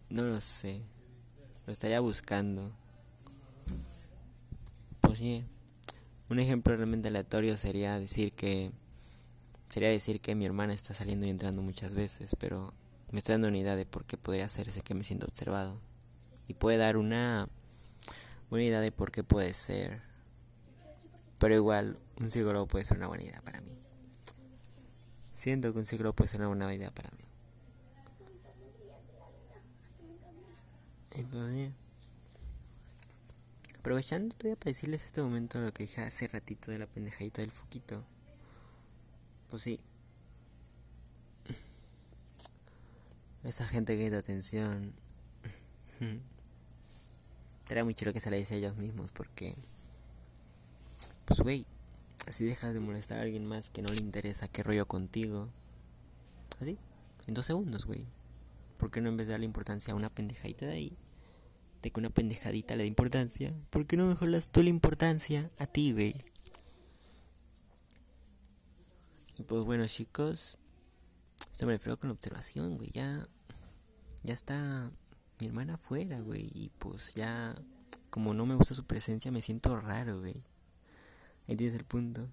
No lo sé. Lo estaría buscando. Pues sí. Un ejemplo realmente aleatorio sería decir que sería decir que mi hermana está saliendo y entrando muchas veces, pero me estoy dando una idea de por qué podría hacerse que me siento observado. Y puede dar una buena idea de por qué puede ser. Pero igual, un psicólogo puede ser una buena idea para mí. Siento que un psicólogo puede ser una buena idea para mí. Aprovechando todavía para decirles este momento lo que dije hace ratito de la pendejadita del foquito. Pues sí. Esa gente que da atención. Era muy chido que se le dice a ellos mismos porque. Pues güey. Así dejas de molestar a alguien más que no le interesa qué rollo contigo. Así. En dos segundos, güey. ¿Por qué no en vez de darle importancia a una pendejadita de ahí? De que una pendejadita le da importancia, ¿por qué no mejor tú la importancia a ti, güey? Y pues bueno, chicos, esto me refiero con observación, güey, ya, ya está mi hermana afuera, güey, y pues ya, como no me gusta su presencia, me siento raro, güey. Ahí tienes el punto.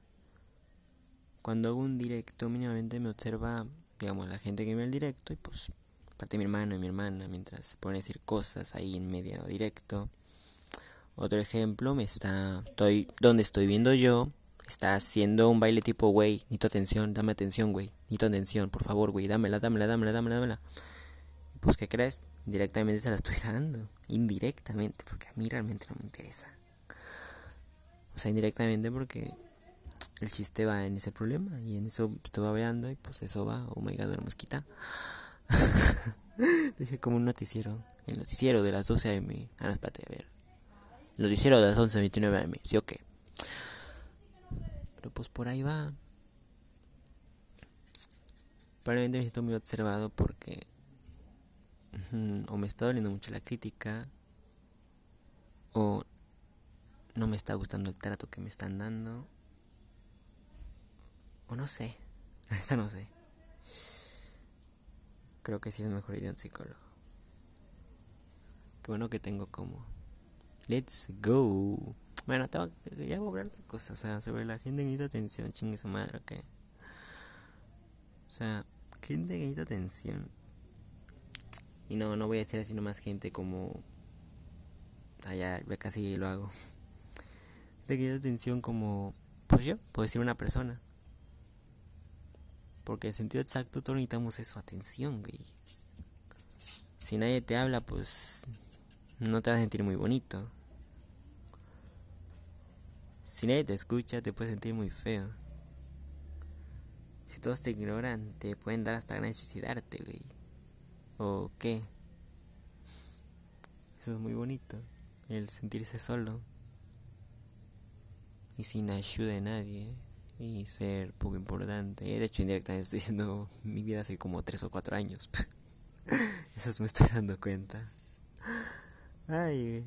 cuando hago un directo mínimamente me observa, digamos, la gente que ve el directo y pues parte mi hermano y mi hermana mientras se ponen a decir cosas ahí en medio directo. Otro ejemplo, me está, estoy, donde estoy viendo yo, está haciendo un baile tipo, güey, necesito atención, dame atención, güey, necesito atención, por favor, güey, dámela, dámela, dámela, dámela, dámela. Pues, ¿qué crees? Indirectamente se la estoy dando, indirectamente, porque a mí realmente no me interesa. O sea, indirectamente porque el chiste va en ese problema y en eso estoy babeando y pues eso va, oh my god, una mosquita. Dije como un noticiero, el noticiero de las 12 am. Ah, no, espérate, a ver. El noticiero de las 11.29 am, sí o qué. Pero pues por ahí va. Probablemente me siento muy observado porque o me está doliendo mucho la crítica o no me está gustando el trato que me están dando o no sé, esta no sé. Creo que sí es mejor ir a un psicólogo. Qué bueno que tengo como Let's go. Bueno, tengo, ya voy a hablar de cosas, o sea, sobre la gente que necesita atención, chingue su madre, ok. O sea, gente que necesita atención. Y no, no voy a decir así nomás gente como... Allá, ya casi lo hago. Gente que necesita atención como... Pues yo, puedo decir una persona. Porque en sentido exacto todos necesitamos eso, atención, güey. Si nadie te habla, pues no te vas a sentir muy bonito. Si nadie te escucha, te puedes sentir muy feo. Si todos te ignoran, te pueden dar hasta ganas de suicidarte, güey. ¿O qué? Eso es muy bonito, el sentirse solo. Y sin ayuda de nadie. Y ser poco importante. De hecho, indirectamente estoy diciendo mi vida hace como 3 o 4 años. Eso me estoy dando cuenta. Ay.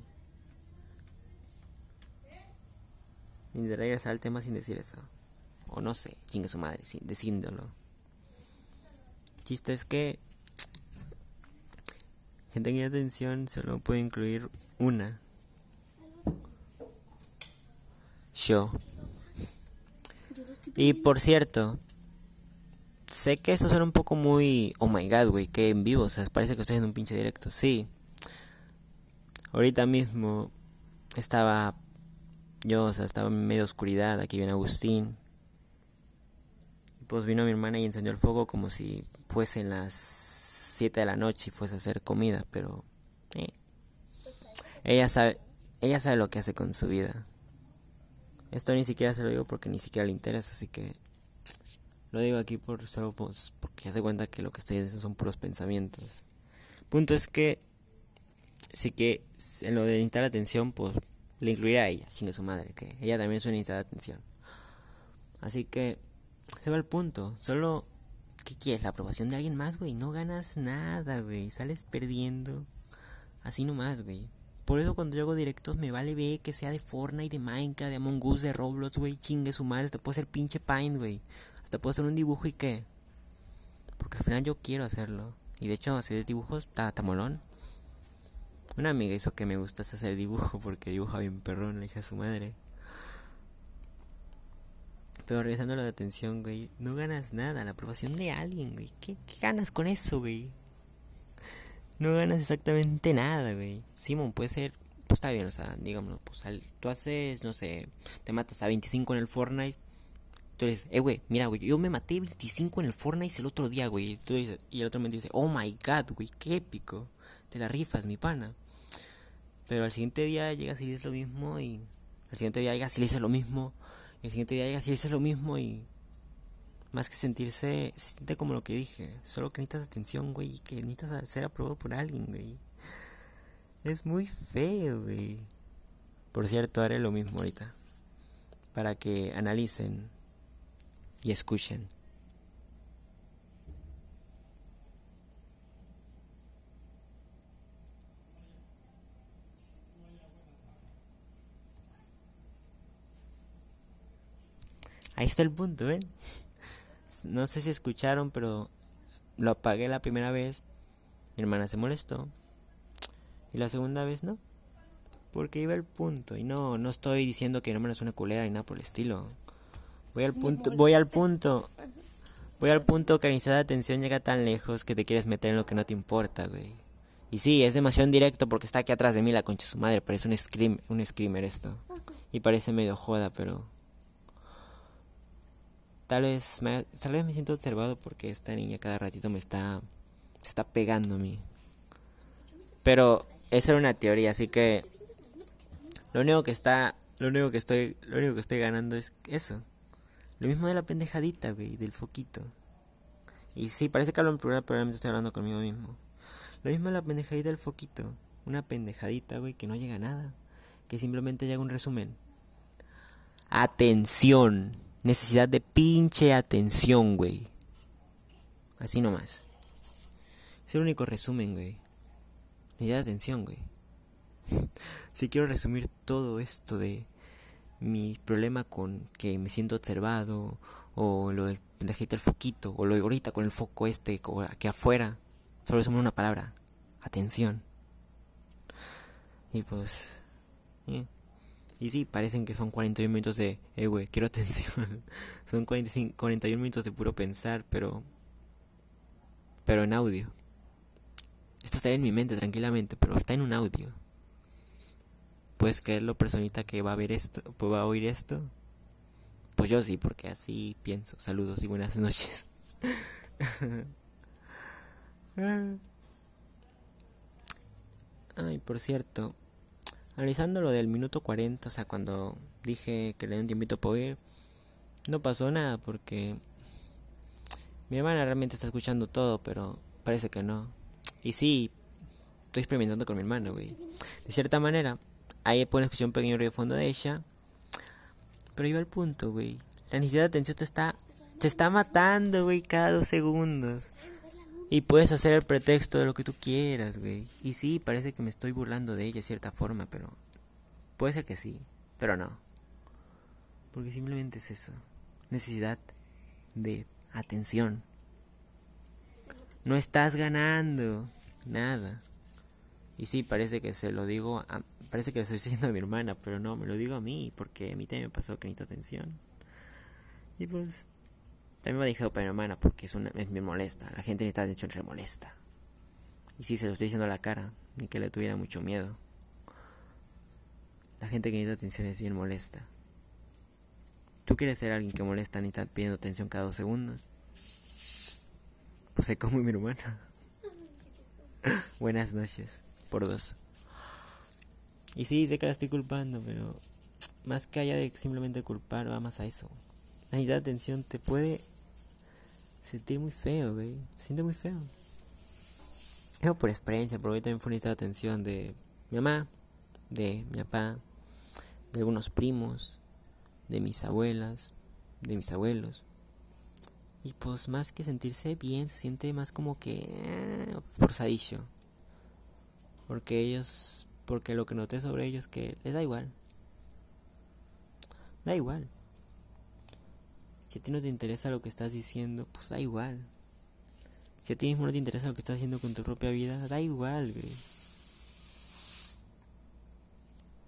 Ni de regresar al tema sin decir eso. O no sé, chingue su madre, sin decíndolo. chiste es que gente que atención solo puede incluir una. Yo. Y por cierto, sé que eso suena un poco muy. Oh my god, güey, que en vivo, o sea, parece que estoy en un pinche directo. Sí. Ahorita mismo estaba yo, o sea, estaba en medio oscuridad, aquí viene Agustín. Pues vino mi hermana y encendió el fuego como si fuesen las 7 de la noche y fuese a hacer comida, pero eh. ella sabe, ella sabe lo que hace con su vida. Esto ni siquiera se lo digo porque ni siquiera le interesa, así que lo digo aquí por solo pues, porque hace cuenta que lo que estoy diciendo son puros pensamientos. Punto es que sí que en lo de necesitar atención, pues le incluirá a ella, sino a su madre, que ella también es una necesita de atención. Así que se va al punto. Solo, ¿qué quieres? La aprobación de alguien más, güey. No ganas nada, güey. Sales perdiendo. Así nomás, güey. Por eso cuando yo hago directos me vale ver que sea de Fortnite, de Minecraft, de Among Us, de Roblox, güey. Chingue su madre. Hasta puedo hacer pinche Paint, güey. Hasta puedo hacer un dibujo y qué. Porque al final yo quiero hacerlo. Y de hecho, hacer dibujos está molón. Una amiga hizo que me gustase hacer dibujo porque dibuja bien perrón, la hija de su madre. Pero regresando a la atención, güey, no ganas nada, la aprobación de alguien, güey. ¿Qué, ganas con eso, güey? No ganas exactamente nada, güey. Simón, puede ser, pues está bien, o sea, digámoslo, pues tú haces, no sé, te matas a 25 en el Fortnite. Tú dices, eh, güey, mira, güey, yo me maté 25 en el Fortnite el otro día, güey. Y el otro me dice, oh my god, güey, qué épico. Te la rifas, mi pana. Pero al siguiente día llegas y dices lo mismo y al siguiente día llegas y le dices lo mismo y al siguiente día llegas y dices lo mismo y más que sentirse, se siente como lo que dije, solo que necesitas atención, güey, y que necesitas ser aprobado por alguien, güey. Es muy feo, güey. Por cierto, haré lo mismo ahorita. Para que analicen y escuchen. Ahí está el punto, ¿eh? No sé si escucharon, pero lo apagué la primera vez. Mi hermana se molestó. Y la segunda vez no. Porque iba el punto. Y no, no estoy diciendo que mi hermana es una culera ni nada por el estilo. Voy al punto, voy al punto. Voy al punto que la necesidad de atención llega tan lejos que te quieres meter en lo que no te importa, güey. Y sí, es demasiado indirecto porque está aquí atrás de mí la concha de su madre. Parece un, scream, un screamer esto. Y parece medio joda, pero... Tal vez, me, tal vez me siento observado porque esta niña cada ratito me está... Está pegando a mí. Pero esa era una teoría, así que... Lo único que está... Lo único que estoy... Lo único que estoy ganando es eso. Lo mismo de la pendejadita, güey, del foquito. Y sí, parece que hablo en plural, pero estoy hablando conmigo mismo. Lo mismo la pendejadita del foquito. Una pendejadita, güey, que no llega a nada. Que simplemente llega un resumen. Atención. Necesidad de pinche atención, güey. Así nomás. Es el único resumen, güey. Necesidad de atención, güey. si quiero resumir todo esto de mi problema con que me siento observado, o lo del pendejito del foquito, o lo de ahorita con el foco este, aquí afuera, Solo somos una palabra. Atención. Y pues... Y sí, parecen que son 41 minutos de... Eh, güey, quiero atención. son 45, 41 minutos de puro pensar, pero... Pero en audio. Esto está en mi mente tranquilamente, pero está en un audio. ¿Puedes creerlo, personita, que va a ver esto? Pues va a oír esto? Pues yo sí, porque así pienso. Saludos y buenas noches. Ay, por cierto, analizando lo del minuto 40, o sea, cuando dije que le di un tiempito para oír, no pasó nada porque mi hermana realmente está escuchando todo, pero parece que no. Y sí, estoy experimentando con mi hermana, güey. De cierta manera, ahí pueden escuchar un pequeño ruido de fondo de ella. Pero iba al punto, güey. La necesidad de atención te está, te está matando, güey, cada dos segundos. Y puedes hacer el pretexto de lo que tú quieras, güey. Y sí, parece que me estoy burlando de ella de cierta forma, pero... Puede ser que sí, pero no. Porque simplemente es eso. Necesidad de atención. No estás ganando nada. Y sí, parece que se lo digo a, parece que lo estoy diciendo a mi hermana, pero no, me lo digo a mí, porque a mí también me pasó que necesito atención. Y pues también me ha dicho para mi hermana porque es, una, me molesta. La gente necesita atención se molesta. Y si se lo estoy diciendo a la cara, ni que le tuviera mucho miedo. La gente que necesita atención es bien molesta. ¿Tú quieres ser alguien que molesta ni está pidiendo atención cada dos segundos? Pues sé como mi hermana. Buenas noches, por dos. Y sí, sé que la estoy culpando, pero más que allá de simplemente culpar, va más a eso. La necesidad de atención te puede sentir muy feo, güey. Siente muy feo. Eso por experiencia, porque también fue una atención de mi mamá, de mi papá, de algunos primos, de mis abuelas, de mis abuelos. Y pues más que sentirse bien, se siente más como que eh, forzadillo. Porque ellos, porque lo que noté sobre ellos que les da igual. Da igual. Si a ti no te interesa lo que estás diciendo, pues da igual. Si a ti mismo no te interesa lo que estás haciendo con tu propia vida, da igual, güey.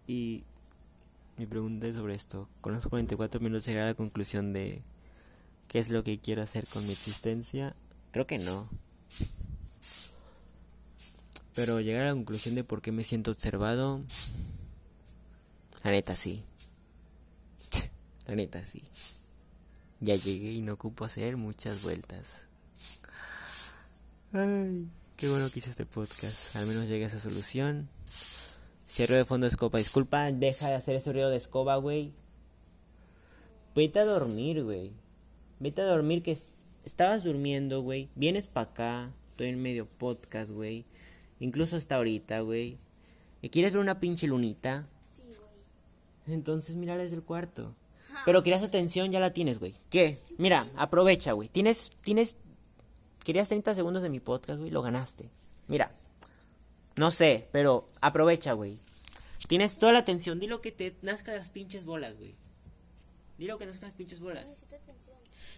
Y me pregunté sobre esto. Con los 44 minutos llegar a la conclusión de qué es lo que quiero hacer con mi existencia. Creo que no. Pero llegar a la conclusión de por qué me siento observado. La neta sí. La neta sí. Ya llegué y no ocupo hacer muchas vueltas. Ay, qué bueno que hice este podcast. Al menos llegué a esa solución. Cierro de fondo de escoba. Disculpa, deja de hacer ese ruido de escoba, güey. Vete a dormir, güey. Vete a dormir que estabas durmiendo, güey. Vienes para acá. Estoy en medio podcast, güey. Incluso hasta ahorita, güey. ¿Y quieres ver una pinche lunita? Sí, güey. Entonces mira desde el cuarto. Pero querías atención, ya la tienes, güey. ¿Qué? Mira, aprovecha, güey. Tienes, tienes... Querías 30 segundos de mi podcast, güey, lo ganaste. Mira. No sé, pero aprovecha, güey. Tienes toda la atención. Di lo que te nazca las pinches bolas, güey. Di lo que te nazca las pinches bolas.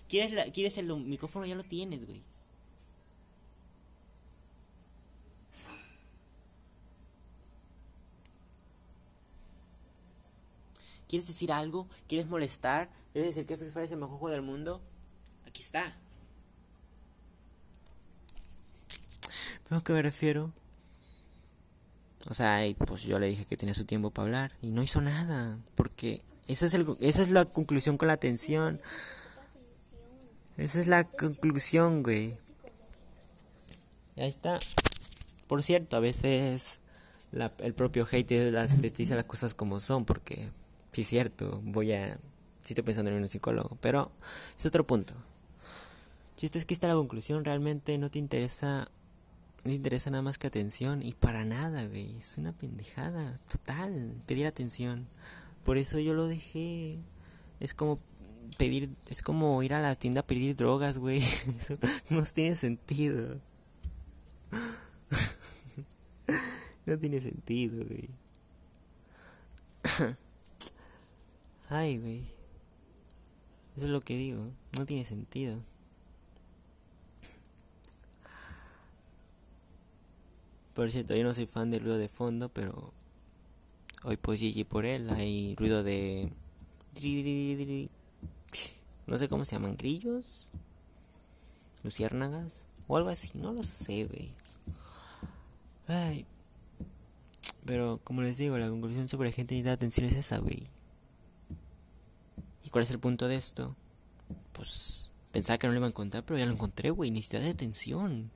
¿Quieres, ¿Quieres el micrófono? Ya lo tienes, güey. ¿Quieres decir algo? ¿Quieres molestar? ¿Es decir que Free Fire es el mejor juego del mundo? Aquí está. ¿Pero a qué me refiero? O sea, pues yo le dije que tenía su tiempo para hablar y no hizo nada. Porque esa es, el, esa es la conclusión con la atención. Esa es la conclusión, güey. Ahí está. Por cierto, a veces el propio hate te dice las cosas como son, porque sí es cierto, voy a... Sí estoy pensando en un psicólogo, pero es otro punto. Chiste es que está la conclusión, realmente no te interesa... No te interesa nada más que atención y para nada, güey. Es una pendejada. Total, pedir atención. Por eso yo lo dejé. Es como pedir, es como ir a la tienda a pedir drogas, güey. Eso no tiene sentido. No tiene sentido, güey. Ay, güey. Eso es lo que digo. No tiene sentido. Por cierto, yo no soy fan del ruido de fondo, pero hoy pues GG por él. Hay ruido de... No sé cómo se llaman, grillos, luciérnagas o algo así. No lo sé, güey. Ay, pero como les digo, la conclusión sobre gente necesita atención es esa, güey. ¿Y cuál es el punto de esto? Pues pensaba que no lo iba a encontrar, pero ya lo encontré, güey. Necesidad de atención.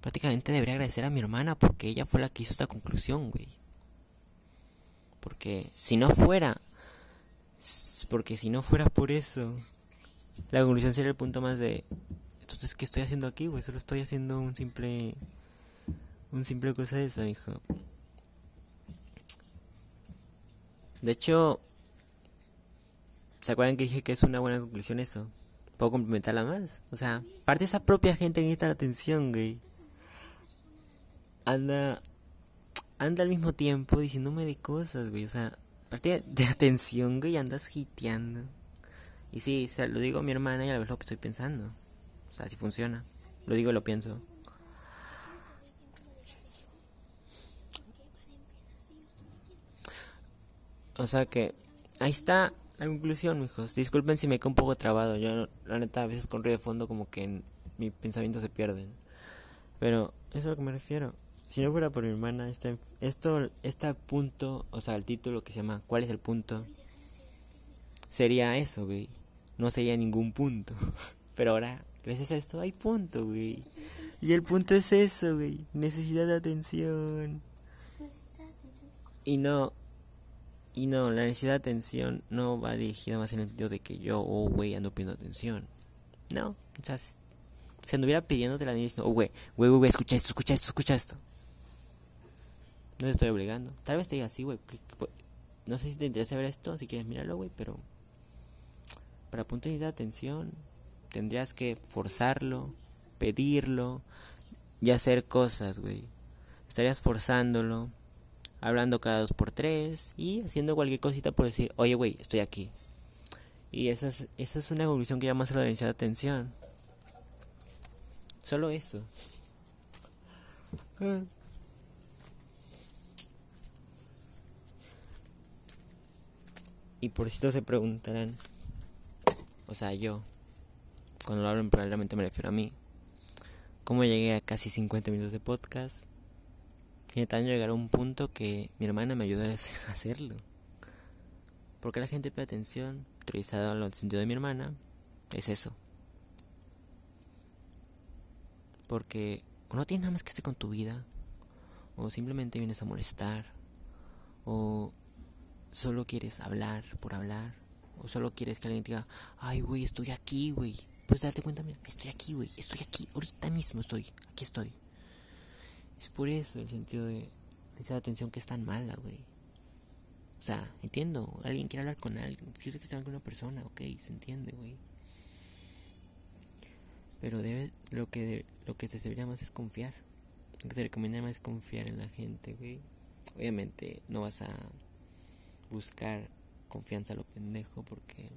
Prácticamente debería agradecer a mi hermana porque ella fue la que hizo esta conclusión, güey. Porque si no fuera, porque si no fuera por eso, la conclusión sería el punto más de, entonces, ¿qué estoy haciendo aquí, güey? Solo estoy haciendo un simple un simple cosa de esa, hijo. De hecho, ¿se acuerdan que dije que es una buena conclusión eso? Puedo complementarla más. O sea, parte de esa propia gente que necesita la atención, güey. Anda. Anda al mismo tiempo diciéndome de cosas, güey. O sea, parte de atención, güey, andas hiteando. Y sí, o sea, lo digo a mi hermana y a la vez lo estoy pensando. O sea, si funciona. Lo digo y lo pienso. O sea que ahí está la conclusión, hijos. Disculpen si me quedo un poco trabado. Yo, la neta, a veces con ruido de fondo, como que en mi pensamiento se pierden. Pero eso es a lo que me refiero. Si no fuera por mi hermana, este, esto, este punto, o sea, el título que se llama ¿Cuál es el punto? Sería eso, güey. No sería ningún punto. Pero ahora, gracias a esto, hay punto, güey. Y el punto es eso, güey. Necesidad de atención. Y no, y no, la necesidad de atención no va dirigida más en el sentido de que yo, oh, güey, ando pidiendo atención. No, o sea, si anduviera pidiéndote la diciendo, oh, güey, güey, güey, escucha esto, escucha esto, escucha esto. No te estoy obligando. Tal vez te diga así, güey. No sé si te interesa ver esto, si quieres mirarlo, güey, pero para punto de atención tendrías que forzarlo, pedirlo y hacer cosas, güey. Estarías forzándolo hablando cada dos por tres y haciendo cualquier cosita por decir, oye, güey, estoy aquí. Y esa es, esa es una evolución que llama a la densidad de atención. Solo eso. Y por si se preguntarán, o sea, yo, cuando lo hablo en probablemente me refiero a mí, ¿cómo llegué a casi 50 minutos de podcast? Y tan llegar a un punto que mi hermana me ayudó a hacerlo. Porque la gente pide atención, revisado al sentido de mi hermana, es eso. Porque o no tienes nada más que estar con tu vida, o simplemente vienes a molestar, o solo quieres hablar por hablar, o solo quieres que alguien diga, ay, güey, estoy aquí, güey. Pues darte cuenta, estoy aquí, güey, estoy aquí, ahorita mismo estoy, aquí estoy. Es por eso el sentido de esa atención que es tan mala, güey. O sea, entiendo, alguien quiere hablar con alguien, quiere que esté con una persona, ok, se entiende, güey. Pero debe, lo que lo que se debería más es confiar. Lo que te recomienda más es confiar en la gente, güey. Obviamente no vas a buscar confianza a lo pendejo porque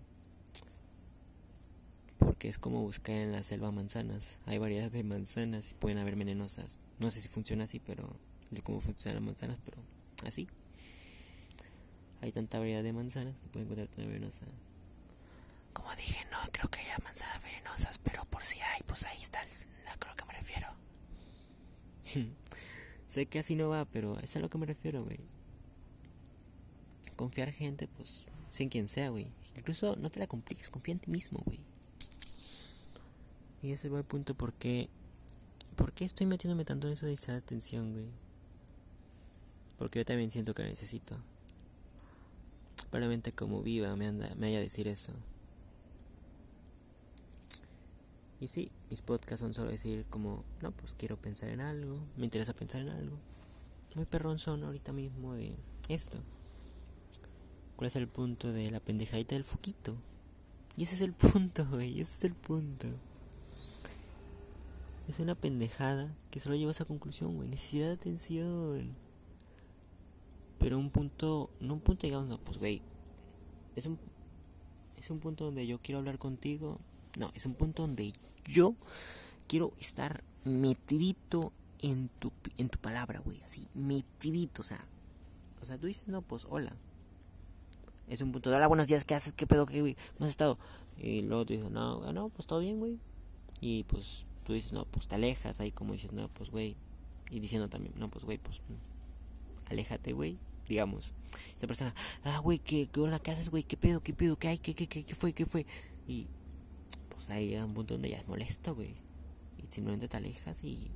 porque es como buscar en la selva manzanas. Hay variedad de manzanas y pueden haber venenosas. No sé si funciona así, pero de cómo funcionan las manzanas, pero así. Hay tanta variedad de manzanas que pueden encontrar una venenosa. dije, no creo que haya manzanas venenosas, pero por si hay, pues ahí está, a lo que me refiero. sé que así no va, pero es a lo que me refiero, güey. Confiar gente, pues, sin quien sea, güey. Incluso no te la compliques, confía en ti mismo, güey. Y ese va el punto por qué, por qué estoy metiéndome tanto en eso de esa atención, güey. Porque yo también siento que necesito. Probablemente como viva me, anda, me haya decir eso. Y sí, mis podcasts son solo decir como, no, pues quiero pensar en algo, me interesa pensar en algo. Muy perrón son ahorita mismo de esto. ¿Cuál es el punto de la pendejadita del foquito? Y ese es el punto, güey, ese es el punto. Es una pendejada que solo lleva a esa conclusión, güey. Necesidad de atención. Pero un punto, no un punto, digamos, no, pues, güey. Es un, es un punto donde yo quiero hablar contigo. No, es un punto donde yo quiero estar metidito en tu, en tu palabra, güey. Así, metidito, o sea. O sea, tú dices, no, pues, hola. Es un punto de, hola, buenos días, ¿qué haces? ¿Qué pedo? ¿Qué, güey? ¿Cómo has estado? Y luego tú dices, no, no, pues todo bien, güey. Y pues tú dices, no, pues te alejas, ahí como dices, no, pues güey, y diciendo también, no, pues güey, pues aléjate, güey, digamos. Esa persona, ah, güey, ¿qué, qué hola, qué haces, güey? ¿Qué pedo, qué pedo, qué hay, qué, qué, qué, qué fue, qué fue? Y pues ahí llega un punto donde ya es molesto, güey. Y simplemente te alejas y,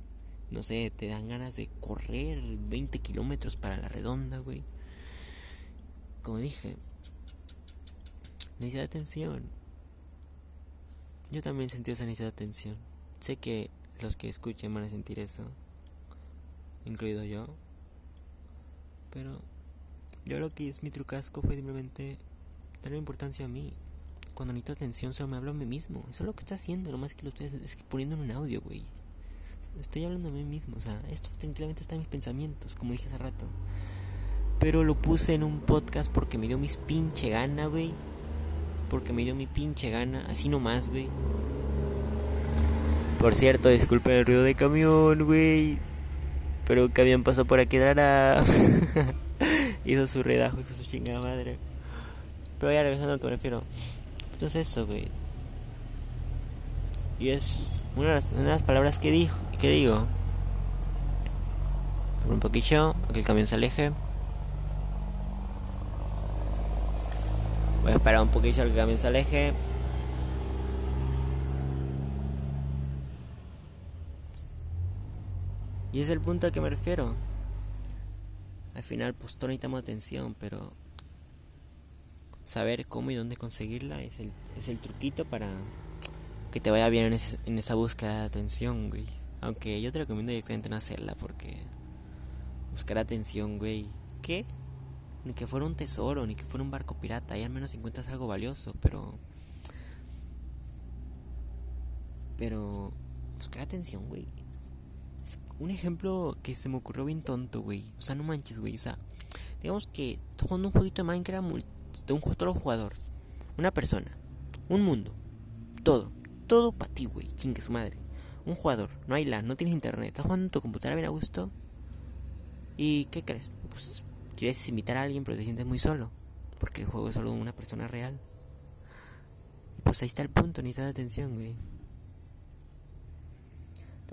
no sé, te dan ganas de correr 20 kilómetros para la redonda, güey. Como dije, necesidad de atención. Yo también sentí esa necesidad de atención. Sé que los que escuchen van a sentir eso, incluido yo. Pero yo lo que es mi trucasco fue simplemente darle importancia a mí. Cuando necesito atención solo me hablo a mí mismo. Eso es lo que está haciendo, nomás que lo estoy es poniendo en un audio, güey. Estoy hablando a mí mismo, o sea, esto tranquilamente está en mis pensamientos, como dije hace rato. Pero lo puse en un podcast porque me dio mis pinche gana, güey. Porque me dio mi pinche gana, así nomás, güey. Por cierto, disculpen el ruido de camión, güey. Pero un camión pasó por aquí, dará. Hizo su redajo, hizo su chingada madre. Pero ya regresando a lo que me refiero. Entonces eso, güey. Y es una de, las, palabras que dijo, que digo. Por un poquillo, para que el camión se aleje. Voy a esperar un poquillo a que el camión se aleje. Y es el punto al que me refiero. Al final, pues todos necesitamos atención, pero saber cómo y dónde conseguirla es el, es el truquito para que te vaya bien en, esa búsqueda de atención, güey. Aunque yo te recomiendo directamente no hacerla porque buscar atención, güey. ¿Qué? Ni que fuera un tesoro, ni que fuera un barco pirata. Ahí al menos encuentras algo valioso, pero. Pero. Buscar atención, güey un ejemplo que se me ocurrió bien tonto, güey. O sea, no manches, güey. O sea, digamos que jugando un jueguito de Minecraft de un solo jugador. Una persona. Un mundo. Todo. Todo para ti, güey. Chingue su madre. Un jugador. No hay LAN, no tienes internet. Estás jugando en tu computadora bien a gusto. ¿Y qué crees? Pues quieres invitar a alguien, pero te sientes muy solo. Porque el juego es solo una persona real. Y pues ahí está el punto, de atención, güey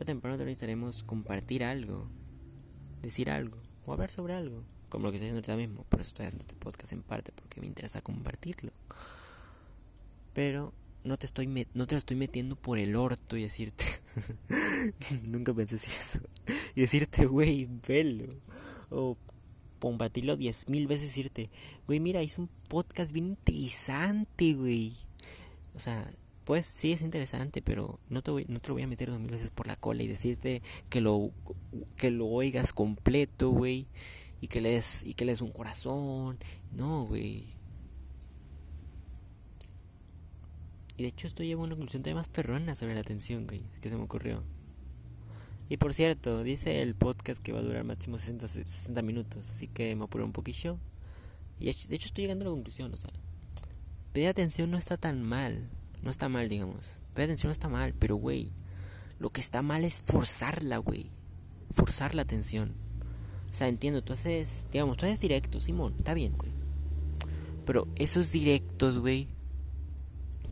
temprano necesitaremos compartir algo, decir algo, o hablar sobre algo, como lo que estoy haciendo ahorita mismo. Por eso estoy haciendo este podcast en parte, porque me interesa compartirlo. Pero no te estoy no te lo estoy metiendo por el orto y decirte nunca pensé decir eso y decirte güey velo o compartirlo diez mil veces decirte güey mira hice un podcast bien interesante güey o sea pues sí es interesante, pero no te, voy, no te lo voy a meter dos mil veces por la cola y decirte que lo, que lo oigas completo, güey, y que le des, y que le des un corazón. No, güey. Y de hecho esto lleva a una conclusión todavía más perrona sobre la atención, güey, que se me ocurrió. Y por cierto, dice el podcast que va a durar máximo 60, 60 minutos, así que me apuro un poquillo. Y de hecho estoy llegando a la conclusión, o sea, pedir atención no está tan mal. No está mal, digamos. Pero atención no está mal, pero güey, lo que está mal es forzarla, güey. Forzar la atención. O sea, entiendo, tú haces, digamos, tú haces directos, Simón, está bien, güey. Pero esos directos, güey,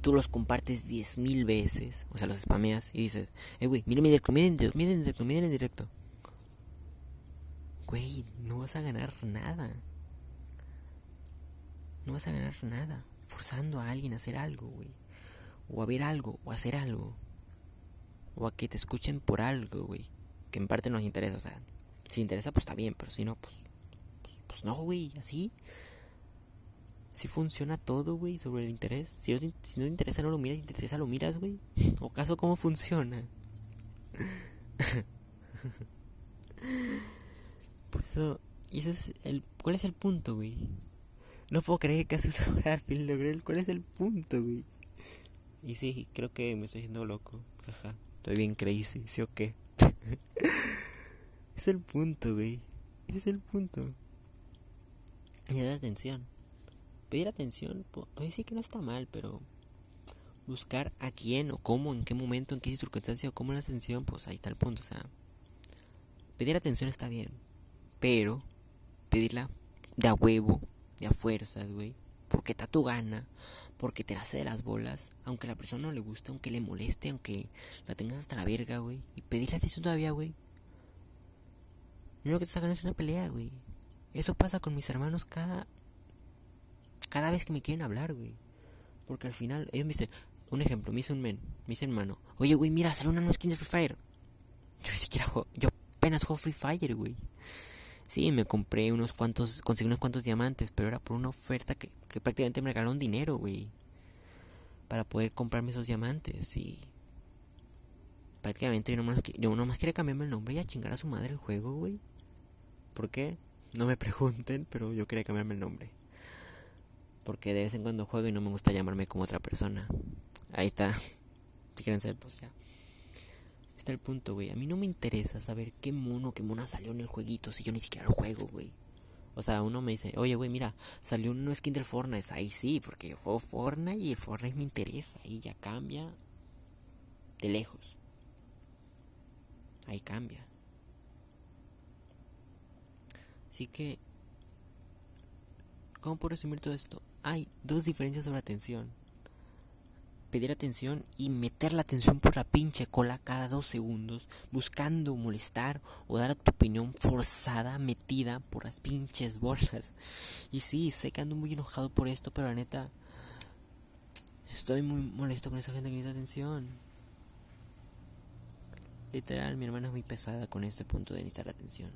tú los compartes diez mil veces, o sea, los spameas y dices, eh, güey, miren mi directo, miren, miren en directo, miren en directo. Güey, no vas a ganar nada. No vas a ganar nada forzando a alguien a hacer algo, güey. O a ver algo, o a hacer algo. O a que te escuchen por algo, güey. Que en parte nos interesa, o sea, si interesa, pues está bien, pero si no, pues, pues, pues no, güey, así si funciona todo, güey, sobre el interés. Si no, te, si no te interesa, no lo miras. Si te interesa, lo miras, güey. ¿O caso cómo funciona? Por eso, y ese es el, ¿cuál es el punto, güey? No puedo creer que casi una al logré ¿Cuál es el punto, güey? Y sí, creo que me estoy haciendo loco. Jaja, estoy bien crazy, ¿sí o qué? es el punto, güey. Es el punto. Y da atención pedir atención, pues sí que no está mal, pero buscar a quién o cómo, en qué momento, en qué circunstancia o cómo la atención, pues ahí está el punto. O sea, pedir atención está bien, pero pedirla de a huevo, de a fuerzas, güey, porque está tu gana, porque te hace de las bolas, aunque la persona no le guste, aunque le moleste, aunque la tengas hasta la verga, güey, y pedirle atención todavía, güey. Lo que te sacan es una pelea, güey. Eso pasa con mis hermanos cada cada vez que me quieren hablar, güey. Porque al final, ellos me dicen, un ejemplo, me dice un men, me dice hermano, oye, güey, mira, sale una nueva skin de Free Fire. Yo ni siquiera juego, yo apenas juego Free Fire, güey. Sí, me compré unos cuantos, conseguí unos cuantos diamantes, pero era por una oferta que, que prácticamente me regalaron dinero, güey. Para poder comprarme esos diamantes, y... Prácticamente yo nomás, yo nomás quería cambiarme el nombre y a chingar a su madre el juego, güey. ¿Por qué? No me pregunten, pero yo quería cambiarme el nombre. Porque de vez en cuando juego y no me gusta llamarme como otra persona. Ahí está. Si quieren ser, pues ya. El punto, güey. A mí no me interesa saber qué mono, qué mona salió en el jueguito si yo ni siquiera lo juego, güey. O sea, uno me dice, oye, güey, mira, salió un skin del Fortnite. Ahí sí, porque yo juego Fortnite y el Fortnite me interesa. Ahí ya cambia de lejos. Ahí cambia. Así que, ¿cómo puedo resumir todo esto? hay dos diferencias sobre atención. Pedir atención y meter la atención por la pinche cola cada dos segundos, buscando molestar o dar tu opinión forzada, metida por las pinches bolas. Y sí, sé que ando muy enojado por esto, pero la neta, estoy muy molesto con esa gente que necesita atención. Literal, mi hermana es muy pesada con este punto de necesitar atención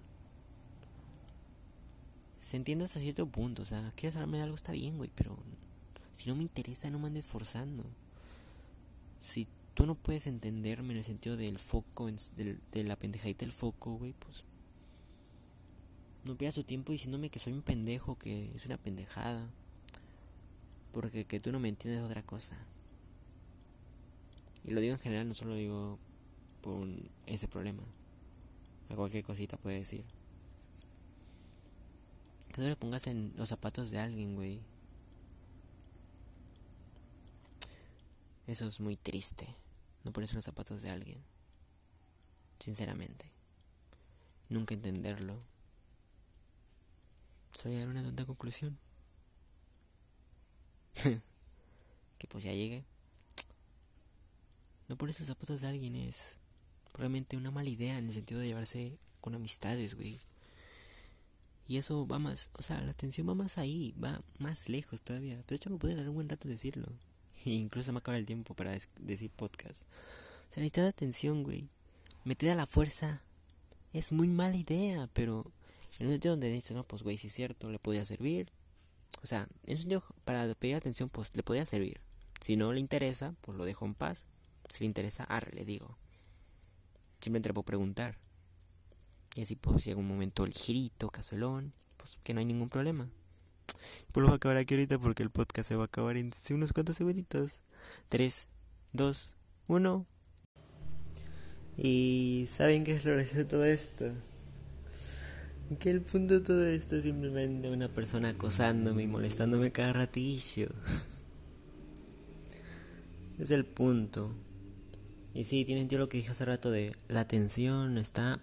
se entiende hasta cierto punto. O sea, quieres hablarme de algo, está bien, güey, pero si no me interesa, no me andes forzando. Si tú no puedes entenderme en el sentido del foco, de, la pendejadita del foco, güey, pues. No pierdas tu tiempo diciéndome que soy un pendejo, que es una pendejada. Porque que tú no me entiendes es otra cosa. Y lo digo en general, no solo digo por ese problema. A cualquier cosita puede decir. Que no le pongas en los zapatos de alguien, güey. Eso es muy triste. No pones en los zapatos de alguien. Sinceramente. Nunca entenderlo. Solo llegar a una tonta conclusión. que pues ya llegue. No pones los zapatos de alguien es probablemente una mala idea en el sentido de llevarse con amistades, güey. Y eso va más, o sea, la atención va más ahí, va más lejos todavía. De hecho, me puede dar un buen rato decirlo. Incluso me acaba el tiempo para decir podcast. O sea, necesitas atención, güey. Metida a la fuerza es muy mala idea, pero en un sentido donde dices, no, pues, güey, si es cierto, le podía servir. O sea, en un sentido para pedir atención, pues, le podía servir. Si no le interesa, pues lo dejo en paz. Si le interesa, arre, le digo. Simplemente le puedo preguntar. Y así pues llega un momento ligerito, casuelón, pues que no hay ningún problema. Pues lo voy a acabar aquí ahorita porque el podcast se va a acabar en unos cuantos segunditos. 3, 2, 1. Y ¿saben qué es lo gracioso de todo esto? Que el punto de todo esto es simplemente una persona acosándome y molestándome cada ratillo. es el punto. Y sí, tiene sentido lo que dije hace rato de la atención está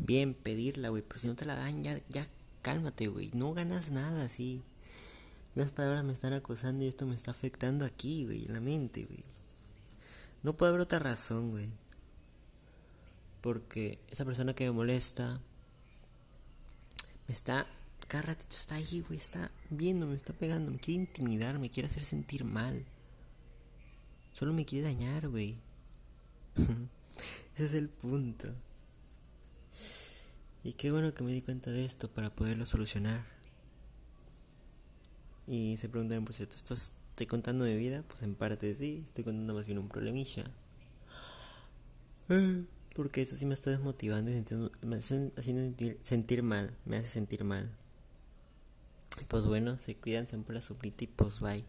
bien pedirla, güey, pero si no te la dan, ya, ya cálmate, güey. No ganas nada así. Las palabras me están acosando y esto me está afectando aquí, güey, en la mente, güey. No puede haber otra razón, güey. Porque esa persona que me molesta me está cada ratito está ahí, güey, está viendo, me está pegando, me quiere intimidar, me quiere hacer sentir mal. Solo me quiere dañar, güey. Ese es el punto. Y qué bueno que me di cuenta de esto para poderlo solucionar. Y se preguntan, por cierto, ¿estás, ¿estoy contando mi vida? Pues en parte sí, estoy contando más bien un problemilla. Porque eso sí me está desmotivando y me está haciendo sentir mal, me hace sentir mal. Pues bueno, se cuidan siempre la sobrita y pues bye.